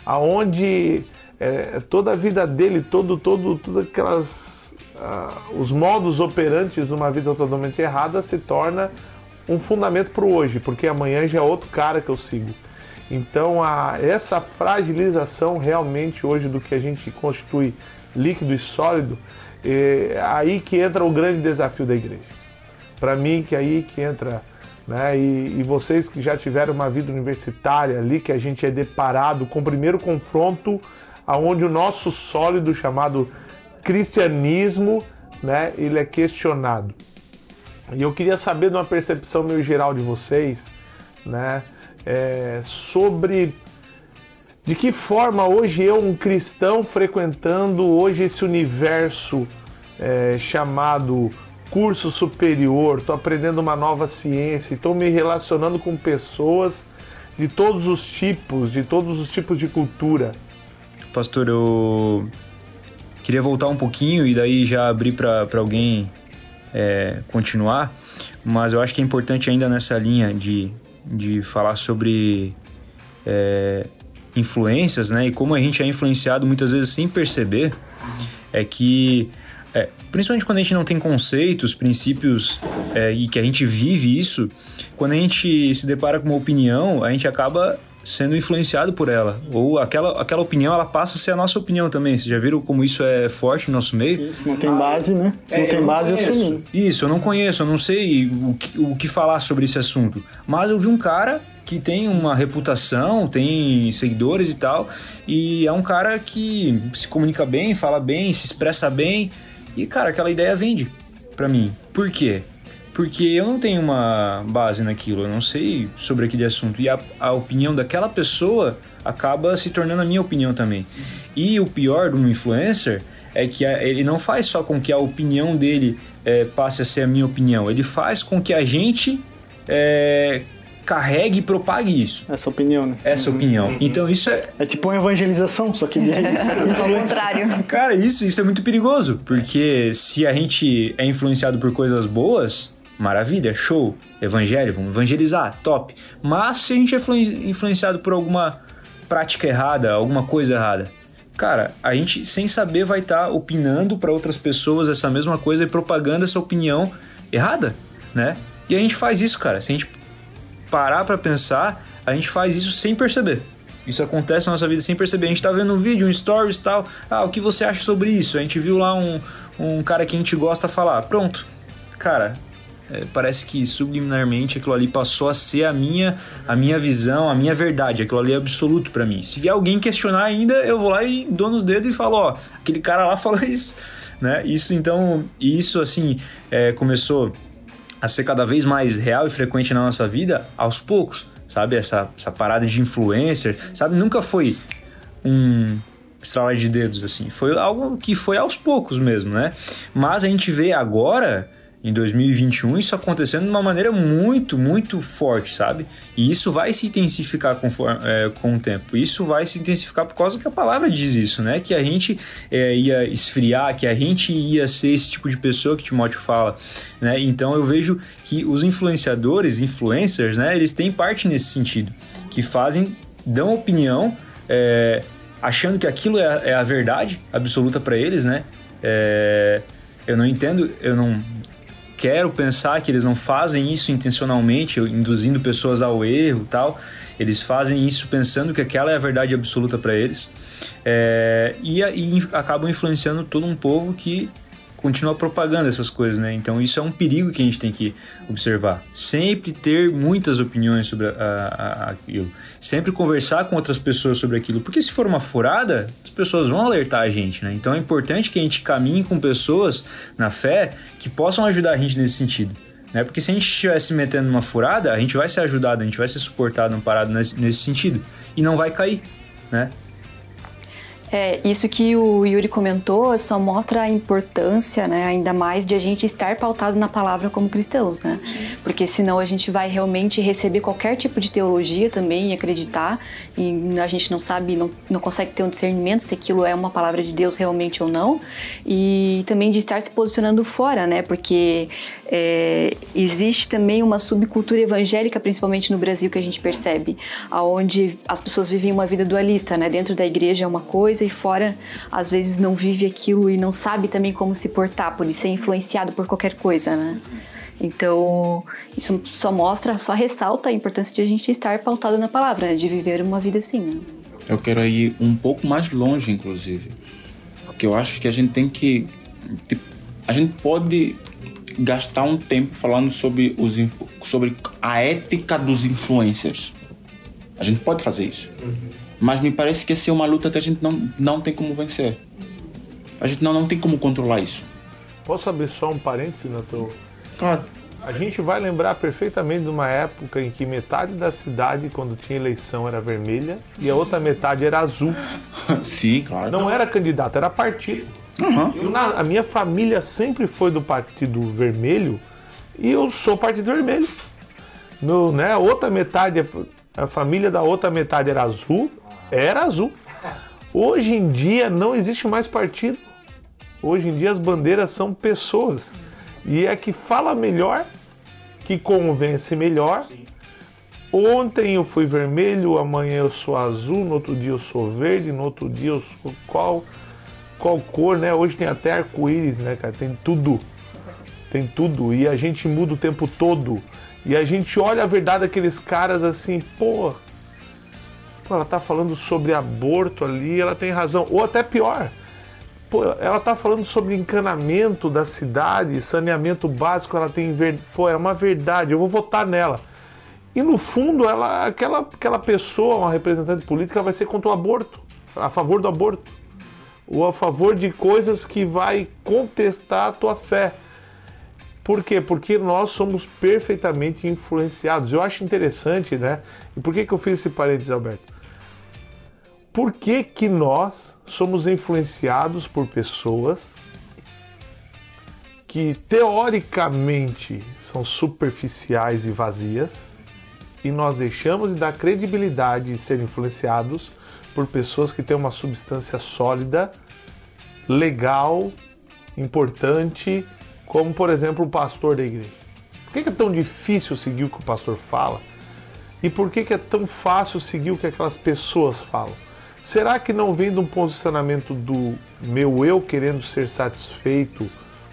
aonde é, toda a vida dele, todo, todo, todas aquelas uh, os modos operantes de uma vida totalmente errada se torna um fundamento para o hoje, porque amanhã já é outro cara que eu sigo. Então, a, essa fragilização realmente hoje do que a gente constitui líquido e sólido, é aí que entra o grande desafio da igreja. Para mim, que é aí que entra né? E, e, vocês que já tiveram uma vida universitária ali, que a gente é deparado com o primeiro confronto, aonde o nosso sólido chamado cristianismo, né? Ele é questionado. E eu queria saber de uma percepção meio geral de vocês, né? É, sobre de que forma hoje eu, um cristão, frequentando hoje esse universo é, chamado curso superior, estou aprendendo uma nova ciência, estou me relacionando com pessoas de todos os tipos, de todos os tipos de cultura. Pastor, eu queria voltar um pouquinho e daí já abrir para alguém é, continuar, mas eu acho que é importante ainda nessa linha de, de falar sobre é, influências, né? E como a gente é influenciado muitas vezes sem perceber, é que é, principalmente quando a gente não tem conceitos, princípios é, e que a gente vive isso, quando a gente se depara com uma opinião, a gente acaba sendo influenciado por ela. Ou aquela, aquela opinião, ela passa a ser a nossa opinião também. Vocês já viram como isso é forte no nosso meio? Isso, não tem base, né? Se é, não tem base, é assumindo. Isso, eu não conheço, eu não sei o que, o que falar sobre esse assunto. Mas eu vi um cara que tem uma reputação, tem seguidores e tal, e é um cara que se comunica bem, fala bem, se expressa bem, e, cara, aquela ideia vende para mim. Por quê? Porque eu não tenho uma base naquilo, eu não sei sobre aquele assunto. E a, a opinião daquela pessoa acaba se tornando a minha opinião também. E o pior de um influencer é que a, ele não faz só com que a opinião dele é, passe a ser a minha opinião, ele faz com que a gente é, carregue e propague isso. Essa opinião, né? Essa uhum. opinião. Então isso é. É tipo uma evangelização, só que é Ao contrário. Cara, isso, isso é muito perigoso, porque se a gente é influenciado por coisas boas, maravilha, show, evangelho, vamos evangelizar, top. Mas se a gente é influenciado por alguma prática errada, alguma coisa errada, cara, a gente sem saber vai estar tá opinando para outras pessoas essa mesma coisa e propagando essa opinião errada, né? E a gente faz isso, cara. Se a gente parar para pensar, a gente faz isso sem perceber. Isso acontece na nossa vida sem perceber. A gente tá vendo um vídeo, um stories e tal. Ah, o que você acha sobre isso? A gente viu lá um, um cara que a gente gosta falar. Pronto. Cara, é, parece que subliminarmente aquilo ali passou a ser a minha, a minha visão, a minha verdade. Aquilo ali é absoluto para mim. Se vier alguém questionar ainda, eu vou lá e dou nos dedos e falo, ó, aquele cara lá falou isso, né? Isso então, isso assim, é, começou a ser cada vez mais real e frequente na nossa vida aos poucos, sabe? Essa, essa parada de influencer, sabe? Nunca foi um estralar de dedos assim, foi algo que foi aos poucos mesmo, né? Mas a gente vê agora em 2021 isso acontecendo de uma maneira muito, muito forte, sabe? E isso vai se intensificar conforme, é, com o tempo. Isso vai se intensificar por causa que a palavra diz isso, né? Que a gente é, ia esfriar, que a gente ia ser esse tipo de pessoa que Timóteo fala, né? Então eu vejo que os influenciadores, influencers, né? Eles têm parte nesse sentido, que fazem, dão opinião, é, achando que aquilo é, é a verdade absoluta para eles, né? É, eu não entendo, eu não quero pensar que eles não fazem isso intencionalmente, induzindo pessoas ao erro tal. Eles fazem isso pensando que aquela é a verdade absoluta para eles. É, e, e acabam influenciando todo um povo que continua propagando essas coisas, né? Então isso é um perigo que a gente tem que observar. Sempre ter muitas opiniões sobre a, a, aquilo. Sempre conversar com outras pessoas sobre aquilo. Porque se for uma furada, as pessoas vão alertar a gente, né? Então é importante que a gente caminhe com pessoas na fé que possam ajudar a gente nesse sentido. Né? Porque se a gente estiver se metendo numa furada, a gente vai ser ajudado, a gente vai ser suportado, amparado nesse, nesse sentido. E não vai cair, né? É, isso que o Yuri comentou só mostra a importância, né, ainda mais de a gente estar pautado na palavra como cristãos, né? Porque senão a gente vai realmente receber qualquer tipo de teologia também e acreditar, e a gente não sabe, não, não consegue ter um discernimento se aquilo é uma palavra de Deus realmente ou não, e também de estar se posicionando fora, né? Porque é, existe também uma subcultura evangélica, principalmente no Brasil, que a gente percebe, aonde as pessoas vivem uma vida dualista, né? Dentro da igreja é uma coisa e fora às vezes não vive aquilo e não sabe também como se portar, por ser influenciado por qualquer coisa, né? Então, isso só mostra, só ressalta a importância de a gente estar pautado na palavra, né? de viver uma vida assim. Né? Eu quero ir um pouco mais longe, inclusive. Porque eu acho que a gente tem que. Tipo, a gente pode gastar um tempo falando sobre, os, sobre a ética dos influencers. A gente pode fazer isso. Uhum. Mas me parece que essa é uma luta que a gente não, não tem como vencer. A gente não, não tem como controlar isso. Posso abrir só um parênteses, Nato? Claro. A gente vai lembrar perfeitamente de uma época em que metade da cidade, quando tinha eleição, era vermelha e a outra metade era azul. Sim, claro. Não era candidato, era partido. Uhum. Eu, na, a minha família sempre foi do Partido Vermelho e eu sou Partido Vermelho. No, né, a outra metade, a família da outra metade era azul, era azul. Hoje em dia não existe mais partido. Hoje em dia as bandeiras são pessoas. E é que fala melhor, que convence melhor. Sim. Ontem eu fui vermelho, amanhã eu sou azul, no outro dia eu sou verde, no outro dia eu sou qual, qual cor, né? Hoje tem até arco-íris, né, cara? Tem tudo. Tem tudo. E a gente muda o tempo todo. E a gente olha a verdade daqueles caras assim, pô, Pô, ela tá falando sobre aborto ali, ela tem razão. Ou até pior, pô, ela tá falando sobre encanamento da cidade, saneamento básico, ela tem pô, é uma verdade, eu vou votar nela. E no fundo, ela, aquela, aquela pessoa, uma representante política, vai ser contra o aborto, a favor do aborto, ou a favor de coisas que vai contestar a tua fé. Por quê? Porque nós somos perfeitamente influenciados. Eu acho interessante, né? E por que, que eu fiz esse parênteses, Alberto? por que, que nós somos influenciados por pessoas que teoricamente são superficiais e vazias e nós deixamos de dar credibilidade e ser influenciados por pessoas que têm uma substância sólida, legal, importante, como por exemplo o pastor da igreja. Por que é tão difícil seguir o que o pastor fala? E por que é tão fácil seguir o que aquelas pessoas falam? Será que não vem de um posicionamento do meu eu querendo ser satisfeito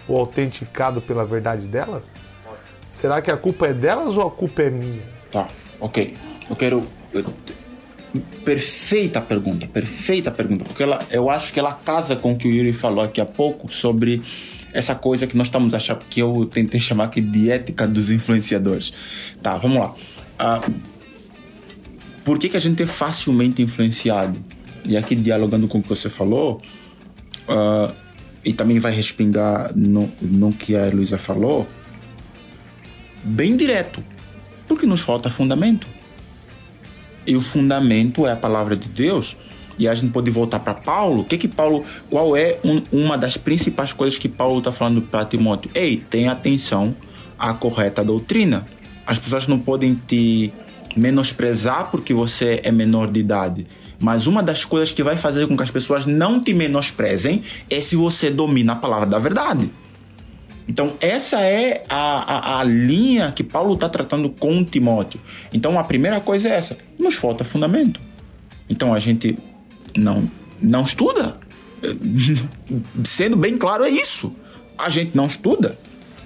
ou autenticado pela verdade delas? Será que a culpa é delas ou a culpa é minha? Tá, ok. Eu quero. Perfeita pergunta, perfeita pergunta, porque ela, eu acho que ela casa com o que o Yuri falou aqui há pouco sobre essa coisa que nós estamos achando, que eu tentei chamar aqui de ética dos influenciadores. Tá, vamos lá. Uh, por que, que a gente é facilmente influenciado? e aqui dialogando com o que você falou, uh, e também vai respingar no, no que a Luísa falou, bem direto, porque nos falta fundamento. E o fundamento é a palavra de Deus. E a gente pode voltar para Paulo. Que que Paulo, qual é um, uma das principais coisas que Paulo está falando para Timóteo? Ei, tenha atenção à correta doutrina. As pessoas não podem te menosprezar porque você é menor de idade mas uma das coisas que vai fazer com que as pessoas não te menosprezem é se você domina a palavra da verdade. Então, essa é a, a, a linha que Paulo está tratando com Timóteo. Então, a primeira coisa é essa: nos falta fundamento. Então, a gente não, não estuda. Sendo bem claro, é isso. A gente não estuda.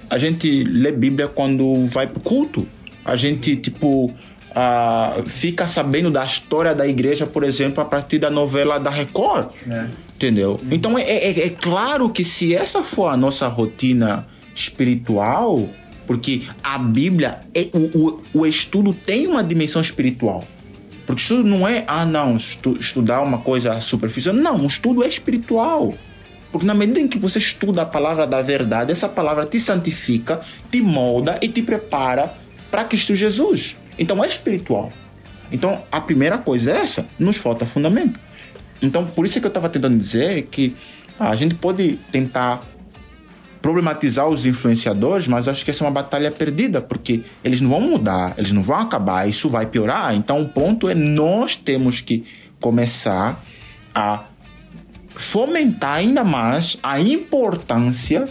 A gente lê Bíblia quando vai para o culto. A gente, tipo, uh, fica sabendo da história da igreja, por exemplo, a partir da novela da Record. É. Entendeu? Então é, é, é claro que se essa for a nossa rotina espiritual, porque a Bíblia, é, o, o, o, estudo tem uma dimensão espiritual. Porque estudo não é, ah, não, estu, estudar uma coisa superficial. Não, o estudo é espiritual. Porque na medida em que você estuda a palavra da verdade, essa palavra te santifica, te molda e te prepara para Cristo Jesus. Então é espiritual. Então a primeira coisa é essa, nos falta fundamento. Então por isso que eu estava tentando dizer que a gente pode tentar problematizar os influenciadores, mas eu acho que essa é uma batalha perdida, porque eles não vão mudar, eles não vão acabar, isso vai piorar. Então o ponto é nós temos que começar a fomentar ainda mais a importância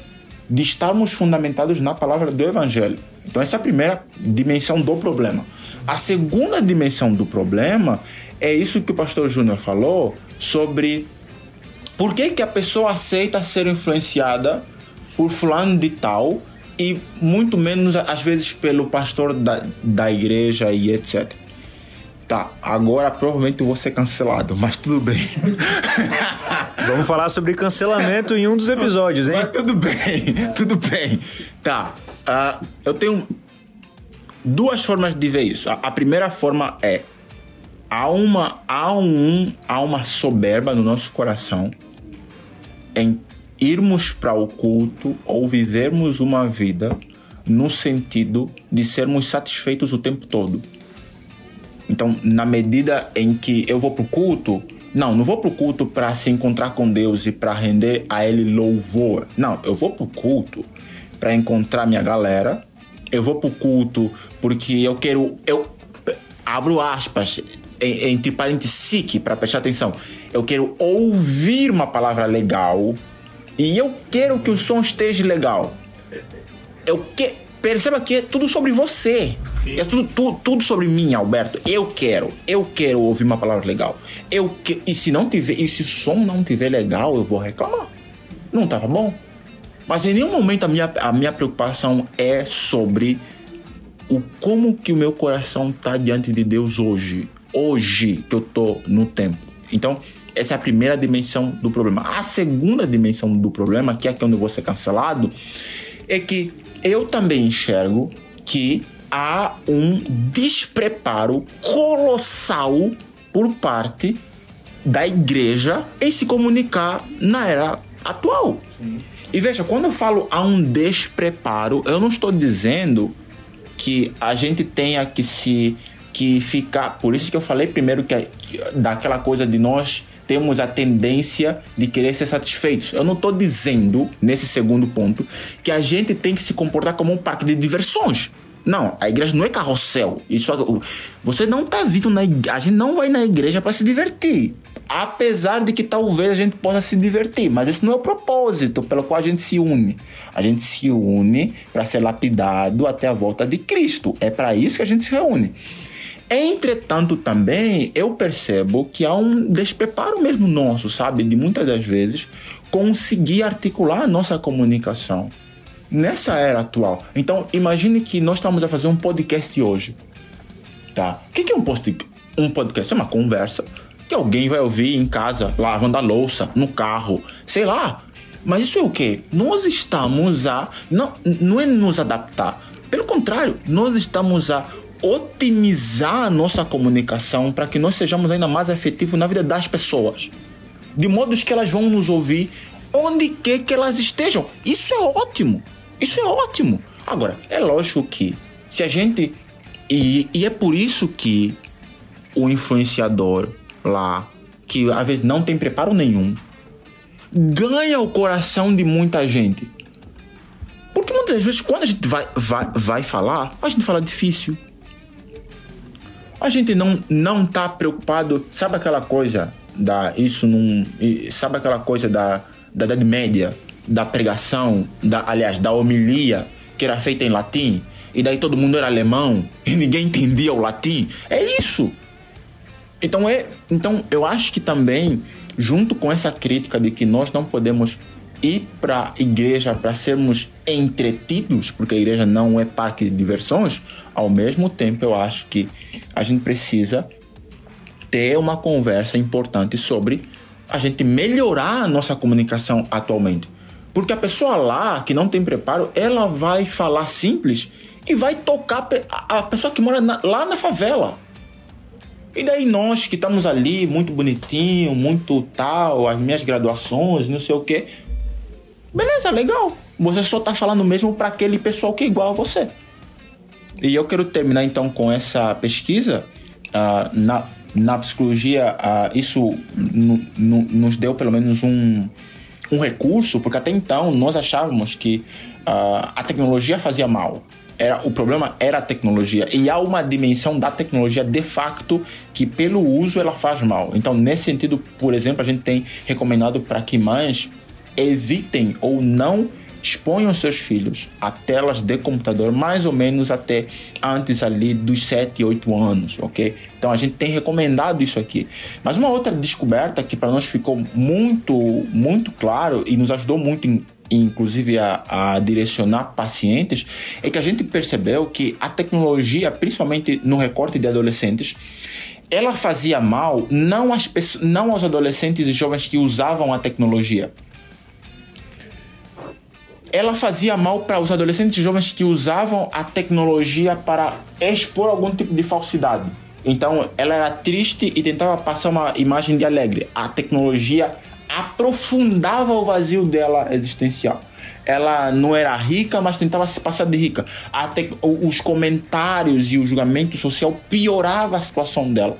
de estarmos fundamentados na palavra do evangelho. Então essa é a primeira dimensão do problema. A segunda dimensão do problema é isso que o pastor Júnior falou sobre por que, que a pessoa aceita ser influenciada por fulano de tal e muito menos às vezes pelo pastor da, da igreja e etc. Tá, agora provavelmente eu vou ser cancelado, mas tudo bem. Vamos falar sobre cancelamento em um dos episódios, hein? Mas tudo bem, tudo bem. Tá. Uh, eu tenho duas formas de ver isso. A, a, primeira forma é há uma há um há uma soberba no nosso coração em irmos para o culto ou vivermos uma vida no sentido de sermos satisfeitos o tempo todo. Então, na medida em que eu vou para o culto, não, não vou para o culto para se encontrar com Deus e para render a Ele louvor. Não, eu vou para o culto para encontrar minha galera. Eu vou para o culto porque eu quero. Eu abro aspas entre parênteses SIC para prestar atenção. Eu quero ouvir uma palavra legal e eu quero que o som esteja legal. Eu que perceba que é tudo sobre você. Sim. É tudo, tudo, tudo sobre mim, Alberto. Eu quero, eu quero ouvir uma palavra legal. Eu que, e se não tiver, e se o som não tiver legal, eu vou reclamar. Não estava bom. Mas em nenhum momento a minha, a minha preocupação é sobre o como que o meu coração está diante de Deus hoje. Hoje que eu tô no tempo. Então, essa é a primeira dimensão do problema. A segunda dimensão do problema, que é aqui onde eu vou ser cancelado, é que eu também enxergo que há um despreparo colossal por parte da igreja em se comunicar na era atual. Sim. E veja, quando eu falo há um despreparo, eu não estou dizendo que a gente tenha que se que ficar. Por isso que eu falei primeiro que, que daquela coisa de nós temos a tendência de querer ser satisfeitos. Eu não estou dizendo, nesse segundo ponto, que a gente tem que se comportar como um parque de diversões. Não, a igreja não é carrossel. Isso, você não está vindo na igreja. A gente não vai na igreja para se divertir. Apesar de que talvez a gente possa se divertir, mas esse não é o propósito pelo qual a gente se une. A gente se une para ser lapidado até a volta de Cristo. É para isso que a gente se reúne. Entretanto, também eu percebo que há um despreparo mesmo nosso, sabe? De muitas das vezes conseguir articular a nossa comunicação nessa era atual. Então, imagine que nós estamos a fazer um podcast hoje. Tá? O que é um, post um podcast? É uma conversa que alguém vai ouvir em casa, lavando a louça, no carro, sei lá. Mas isso é o quê? Nós estamos a. Não, não é nos adaptar. Pelo contrário, nós estamos a otimizar a nossa comunicação para que nós sejamos ainda mais efetivos na vida das pessoas. De modo que elas vão nos ouvir onde quer que elas estejam. Isso é ótimo. Isso é ótimo. Agora, é lógico que se a gente. E, e é por isso que o influenciador lá, que às vezes não tem preparo nenhum, ganha o coração de muita gente. Porque muitas vezes, quando a gente vai, vai, vai falar, a gente fala difícil. A gente não não tá preocupado, sabe aquela coisa da isso não, sabe aquela coisa da da Idade Média, da pregação, da aliás, da homilia que era feita em latim, e daí todo mundo era alemão e ninguém entendia o latim. É isso. Então é, então eu acho que também junto com essa crítica de que nós não podemos ir para a igreja para sermos entretidos, porque a igreja não é parque de diversões, ao mesmo tempo eu acho que a gente precisa ter uma conversa importante sobre a gente melhorar a nossa comunicação atualmente. Porque a pessoa lá que não tem preparo, ela vai falar simples e vai tocar a pessoa que mora na, lá na favela. E daí nós que estamos ali, muito bonitinho, muito tal, as minhas graduações, não sei o quê, Beleza, legal. Você só tá falando mesmo para aquele pessoal que é igual a você. E eu quero terminar então com essa pesquisa. Uh, na, na psicologia, uh, isso nos deu pelo menos um, um recurso, porque até então nós achávamos que uh, a tecnologia fazia mal. Era, o problema era a tecnologia. E há uma dimensão da tecnologia de facto que, pelo uso, ela faz mal. Então, nesse sentido, por exemplo, a gente tem recomendado para que mães evitem ou não exponham seus filhos a telas de computador mais ou menos até antes ali dos 7, 8 anos, ok? Então a gente tem recomendado isso aqui. Mas uma outra descoberta que para nós ficou muito, muito claro e nos ajudou muito em, inclusive a, a, direcionar pacientes, é que a gente percebeu que a tecnologia, principalmente no recorte de adolescentes, ela fazia mal não, às não aos adolescentes e jovens que usavam a tecnologia. Ela fazia mal para os adolescentes jovens que usavam a tecnologia para expor algum tipo de falsidade. Então, ela era triste e tentava passar uma imagem de alegre. A tecnologia aprofundava o vazio dela existencial ela não era rica, mas tentava se passar de rica. Até os comentários e o julgamento social piorava a situação dela.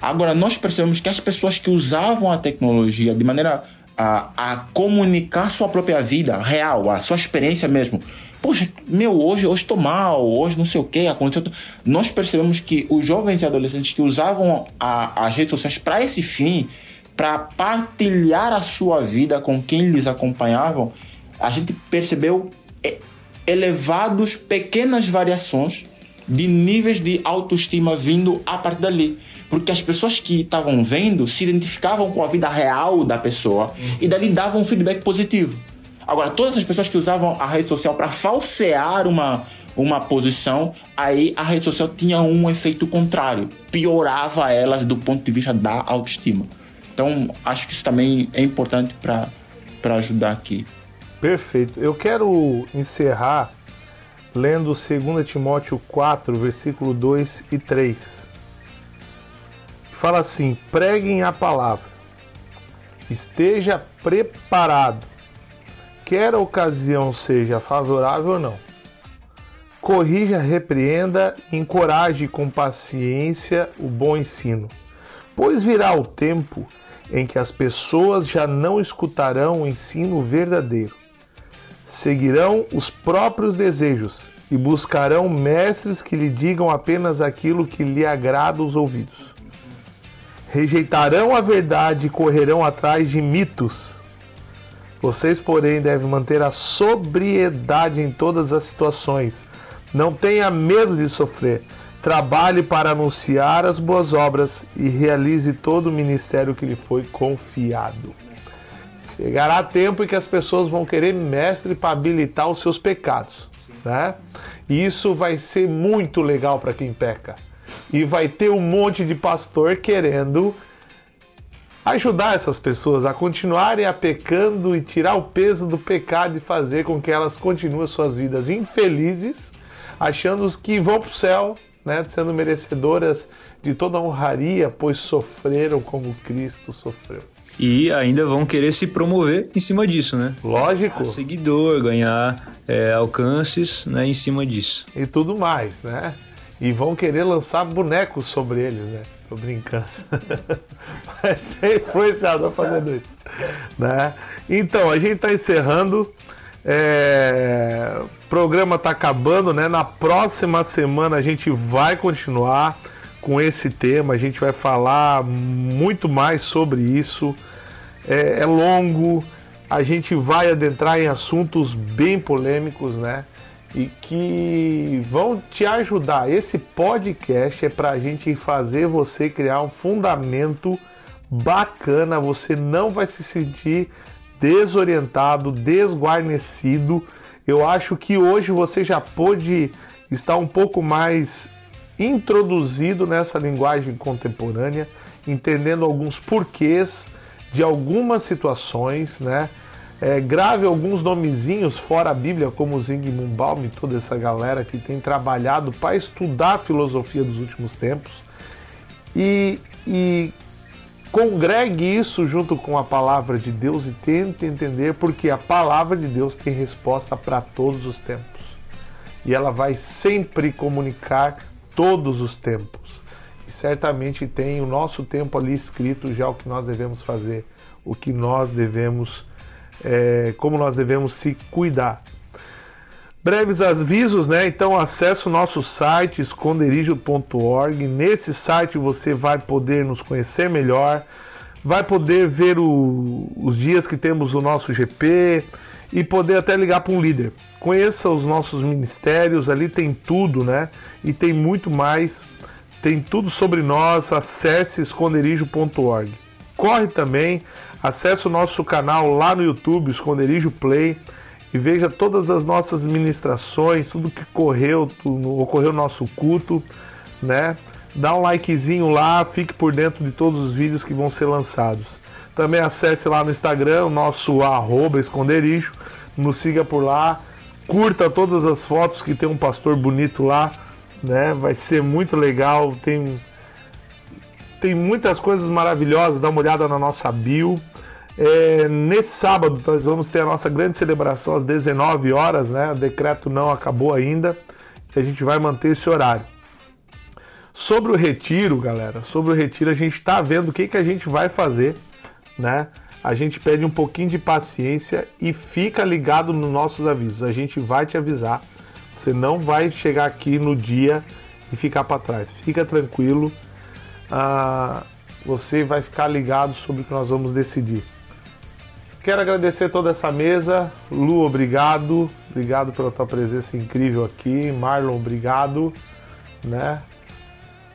Agora, nós percebemos que as pessoas que usavam a tecnologia de maneira a, a comunicar sua própria vida real, a sua experiência mesmo. Poxa, meu, hoje, hoje estou mal, hoje não sei o que aconteceu. Nós percebemos que os jovens e adolescentes que usavam a, as redes sociais para esse fim, para partilhar a sua vida com quem lhes acompanhavam, a gente percebeu é, elevados, pequenas variações de níveis de autoestima vindo a partir dali. Porque as pessoas que estavam vendo se identificavam com a vida real da pessoa uhum. e dali davam um feedback positivo. Agora, todas as pessoas que usavam a rede social para falsear uma, uma posição, aí a rede social tinha um efeito contrário, piorava elas do ponto de vista da autoestima. Então, acho que isso também é importante para ajudar aqui. Perfeito. Eu quero encerrar lendo 2 Timóteo 4, versículo 2 e 3. Fala assim: preguem a palavra, esteja preparado, quer a ocasião seja favorável ou não. Corrija, repreenda encoraje com paciência o bom ensino, pois virá o tempo em que as pessoas já não escutarão o ensino verdadeiro seguirão os próprios desejos e buscarão mestres que lhe digam apenas aquilo que lhe agrada os ouvidos. Rejeitarão a verdade e correrão atrás de mitos. Vocês, porém, devem manter a sobriedade em todas as situações. Não tenha medo de sofrer. Trabalhe para anunciar as boas obras e realize todo o ministério que lhe foi confiado. Chegará tempo em que as pessoas vão querer mestre para habilitar os seus pecados, né? E isso vai ser muito legal para quem peca. E vai ter um monte de pastor querendo ajudar essas pessoas a continuarem a pecando e tirar o peso do pecado e fazer com que elas continuem suas vidas infelizes, achando que vão para o céu, né, sendo merecedoras de toda a honraria, pois sofreram como Cristo sofreu e ainda vão querer se promover em cima disso, né? Lógico. Ganhar seguidor, ganhar é, alcances né, em cima disso. E tudo mais, né? E vão querer lançar bonecos sobre eles, né? Tô brincando. Mas é influenciador fazendo isso, né? Então, a gente está encerrando. É... O programa está acabando, né? Na próxima semana a gente vai continuar com esse tema. A gente vai falar muito mais sobre isso. É, é longo, a gente vai adentrar em assuntos bem polêmicos, né? E que vão te ajudar. Esse podcast é para a gente fazer você criar um fundamento bacana. Você não vai se sentir desorientado, desguarnecido. Eu acho que hoje você já pode estar um pouco mais introduzido nessa linguagem contemporânea, entendendo alguns porquês de algumas situações, né? É, grave alguns nomezinhos fora a Bíblia, como Zygmunt Baum e toda essa galera que tem trabalhado para estudar a filosofia dos últimos tempos e, e congregue isso junto com a palavra de Deus e tente entender porque a palavra de Deus tem resposta para todos os tempos e ela vai sempre comunicar todos os tempos. E certamente tem o nosso tempo ali escrito já o que nós devemos fazer, o que nós devemos, é, como nós devemos se cuidar. Breves avisos, né? Então acesse o nosso site esconderijo.org. Nesse site você vai poder nos conhecer melhor, vai poder ver o, os dias que temos o nosso GP, e poder até ligar para um líder. Conheça os nossos ministérios, ali tem tudo, né? E tem muito mais, tem tudo sobre nós. Acesse esconderijo.org. Corre também, acesse o nosso canal lá no YouTube, Esconderijo Play, e veja todas as nossas ministrações, tudo que correu, tudo, ocorreu no nosso culto, né? dá um likezinho lá, fique por dentro de todos os vídeos que vão ser lançados. Também acesse lá no Instagram, nosso arroba esconderijo, nos siga por lá, curta todas as fotos que tem um pastor bonito lá, né? Vai ser muito legal, tem tem muitas coisas maravilhosas, dá uma olhada na nossa bio. É, nesse sábado nós vamos ter a nossa grande celebração às 19 horas, né? O decreto não acabou ainda a gente vai manter esse horário. Sobre o retiro, galera, sobre o retiro a gente está vendo o que, que a gente vai fazer, né? A gente pede um pouquinho de paciência e fica ligado nos nossos avisos. A gente vai te avisar. Você não vai chegar aqui no dia e ficar para trás. Fica tranquilo. Ah, você vai ficar ligado sobre o que nós vamos decidir. Quero agradecer toda essa mesa. Lu, obrigado. Obrigado pela tua presença incrível aqui. Marlon, obrigado. Né?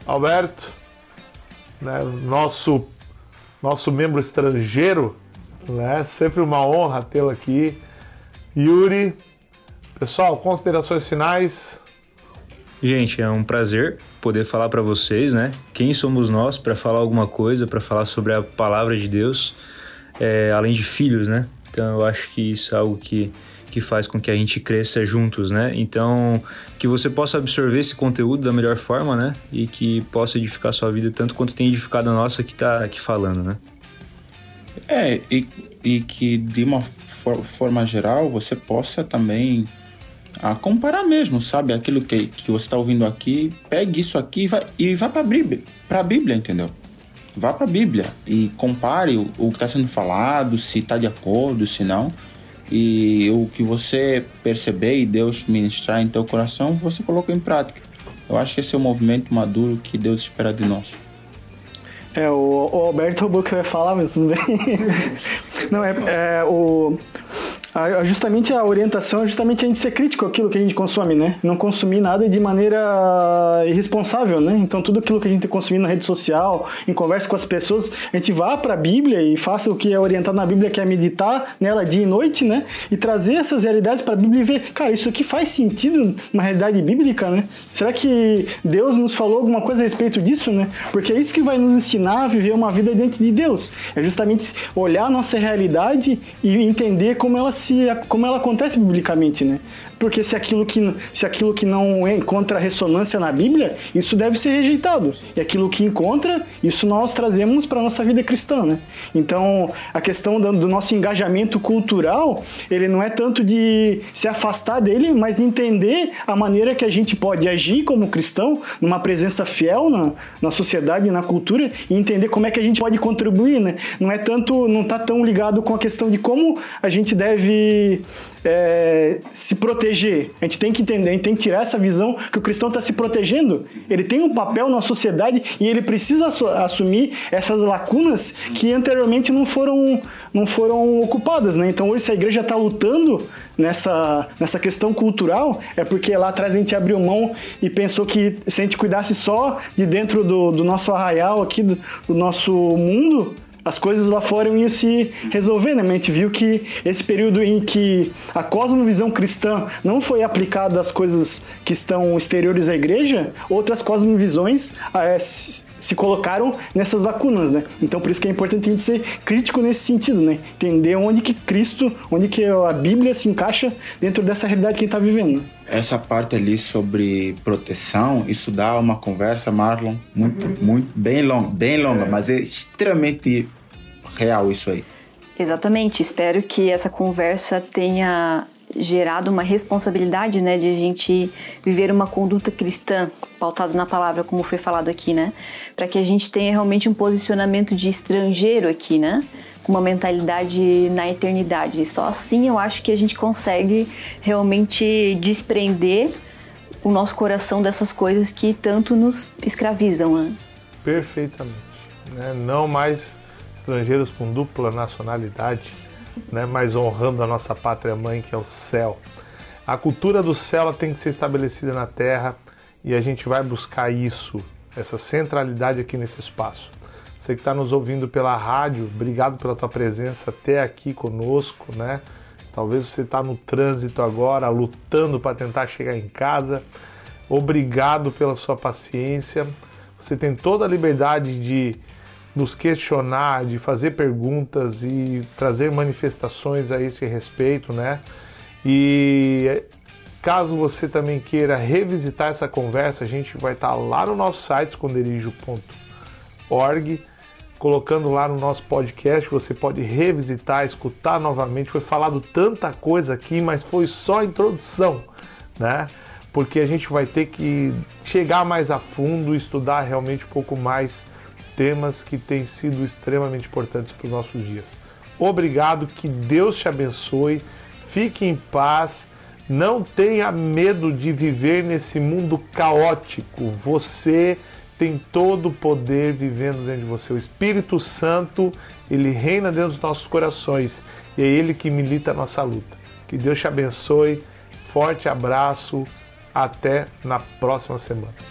Alberto, né? nosso, nosso membro estrangeiro, né? sempre uma honra tê-lo aqui. Yuri, pessoal, considerações finais. Gente, é um prazer poder falar para vocês, né? Quem somos nós para falar alguma coisa, para falar sobre a palavra de Deus, é, além de filhos, né? Então eu acho que isso é algo que que faz com que a gente cresça juntos, né? Então, que você possa absorver esse conteúdo da melhor forma, né? E que possa edificar sua vida tanto quanto tem edificado a nossa que está aqui falando, né? É, e, e que de uma for, forma geral você possa também a comparar mesmo, sabe? Aquilo que, que você está ouvindo aqui, pegue isso aqui e vai, e vá para a Bíblia, Bíblia, entendeu? Vá para a Bíblia e compare o, o que está sendo falado, se está de acordo, se não e o que você perceber e Deus ministrar em teu coração, você coloca em prática. Eu acho que esse é o movimento maduro que Deus espera de nós. É, o, o Alberto roubou o que eu ia falar, mas tudo bem. Não, é, é o a, justamente a orientação é justamente a gente ser crítico aquilo que a gente consome, né? Não consumir nada de maneira irresponsável, né? Então tudo aquilo que a gente consumir na rede social, em conversa com as pessoas, a gente vá para a Bíblia e faça o que é orientado na Bíblia, que é meditar nela dia e noite, né? E trazer essas realidades para a Bíblia e ver, cara, isso aqui faz sentido na realidade bíblica, né? Será que Deus nos falou alguma coisa a respeito disso, né? Porque é isso que vai nos ensinar a viver uma vida diante de Deus. É justamente olhar a nossa realidade e entender como ela se como ela acontece biblicamente, né? Porque se aquilo que, se aquilo que não encontra ressonância na Bíblia, isso deve ser rejeitado. E aquilo que encontra, isso nós trazemos para a nossa vida cristã, né? Então, a questão do, nosso engajamento cultural, ele não é tanto de se afastar dele, mas de entender a maneira que a gente pode agir como cristão, numa presença fiel na, na sociedade e na cultura, e entender como é que a gente pode contribuir, né? Não é tanto, não está tão ligado com a questão de como a gente deve é, se proteger. A gente tem que entender, a gente tem que tirar essa visão que o cristão está se protegendo. Ele tem um papel na sociedade e ele precisa assumir essas lacunas que anteriormente não foram, não foram ocupadas. Né? Então hoje se a igreja está lutando nessa, nessa questão cultural, é porque lá atrás a gente abriu mão e pensou que se a gente cuidasse só de dentro do, do nosso arraial aqui, do, do nosso mundo, as coisas lá fora iam se resolver, né? a gente viu que esse período em que a cosmovisão cristã não foi aplicada às coisas que estão exteriores à igreja, outras cosmovisões é, se colocaram nessas lacunas, né? Então por isso que é importante a gente ser crítico nesse sentido, né? Entender onde que Cristo, onde que a Bíblia se encaixa dentro dessa realidade que a gente está vivendo. Essa parte ali sobre proteção, isso dá uma conversa, Marlon, muito, uhum. muito, bem longa, bem longa, é. mas é extremamente real isso aí. Exatamente. Espero que essa conversa tenha gerado uma responsabilidade, né, de a gente viver uma conduta cristã pautado na palavra, como foi falado aqui, né, para que a gente tenha realmente um posicionamento de estrangeiro aqui, né, uma mentalidade na eternidade. Só assim eu acho que a gente consegue realmente desprender o nosso coração dessas coisas que tanto nos escravizam. Né? Perfeitamente. Né? Não mais estrangeiros com dupla nacionalidade né, mas honrando a nossa pátria mãe, que é o céu. A cultura do céu tem que ser estabelecida na terra e a gente vai buscar isso, essa centralidade aqui nesse espaço. Você que está nos ouvindo pela rádio, obrigado pela tua presença até aqui conosco, né? Talvez você está no trânsito agora, lutando para tentar chegar em casa. Obrigado pela sua paciência. Você tem toda a liberdade de nos questionar, de fazer perguntas e trazer manifestações a esse respeito, né? E caso você também queira revisitar essa conversa, a gente vai estar lá no nosso site esconderijo.org, colocando lá no nosso podcast, você pode revisitar, escutar novamente. Foi falado tanta coisa aqui, mas foi só a introdução, né? Porque a gente vai ter que chegar mais a fundo, estudar realmente um pouco mais temas que têm sido extremamente importantes para os nossos dias. Obrigado, que Deus te abençoe, fique em paz, não tenha medo de viver nesse mundo caótico. Você tem todo o poder vivendo dentro de você. O Espírito Santo, ele reina dentro dos nossos corações e é ele que milita a nossa luta. Que Deus te abençoe. Forte abraço. Até na próxima semana.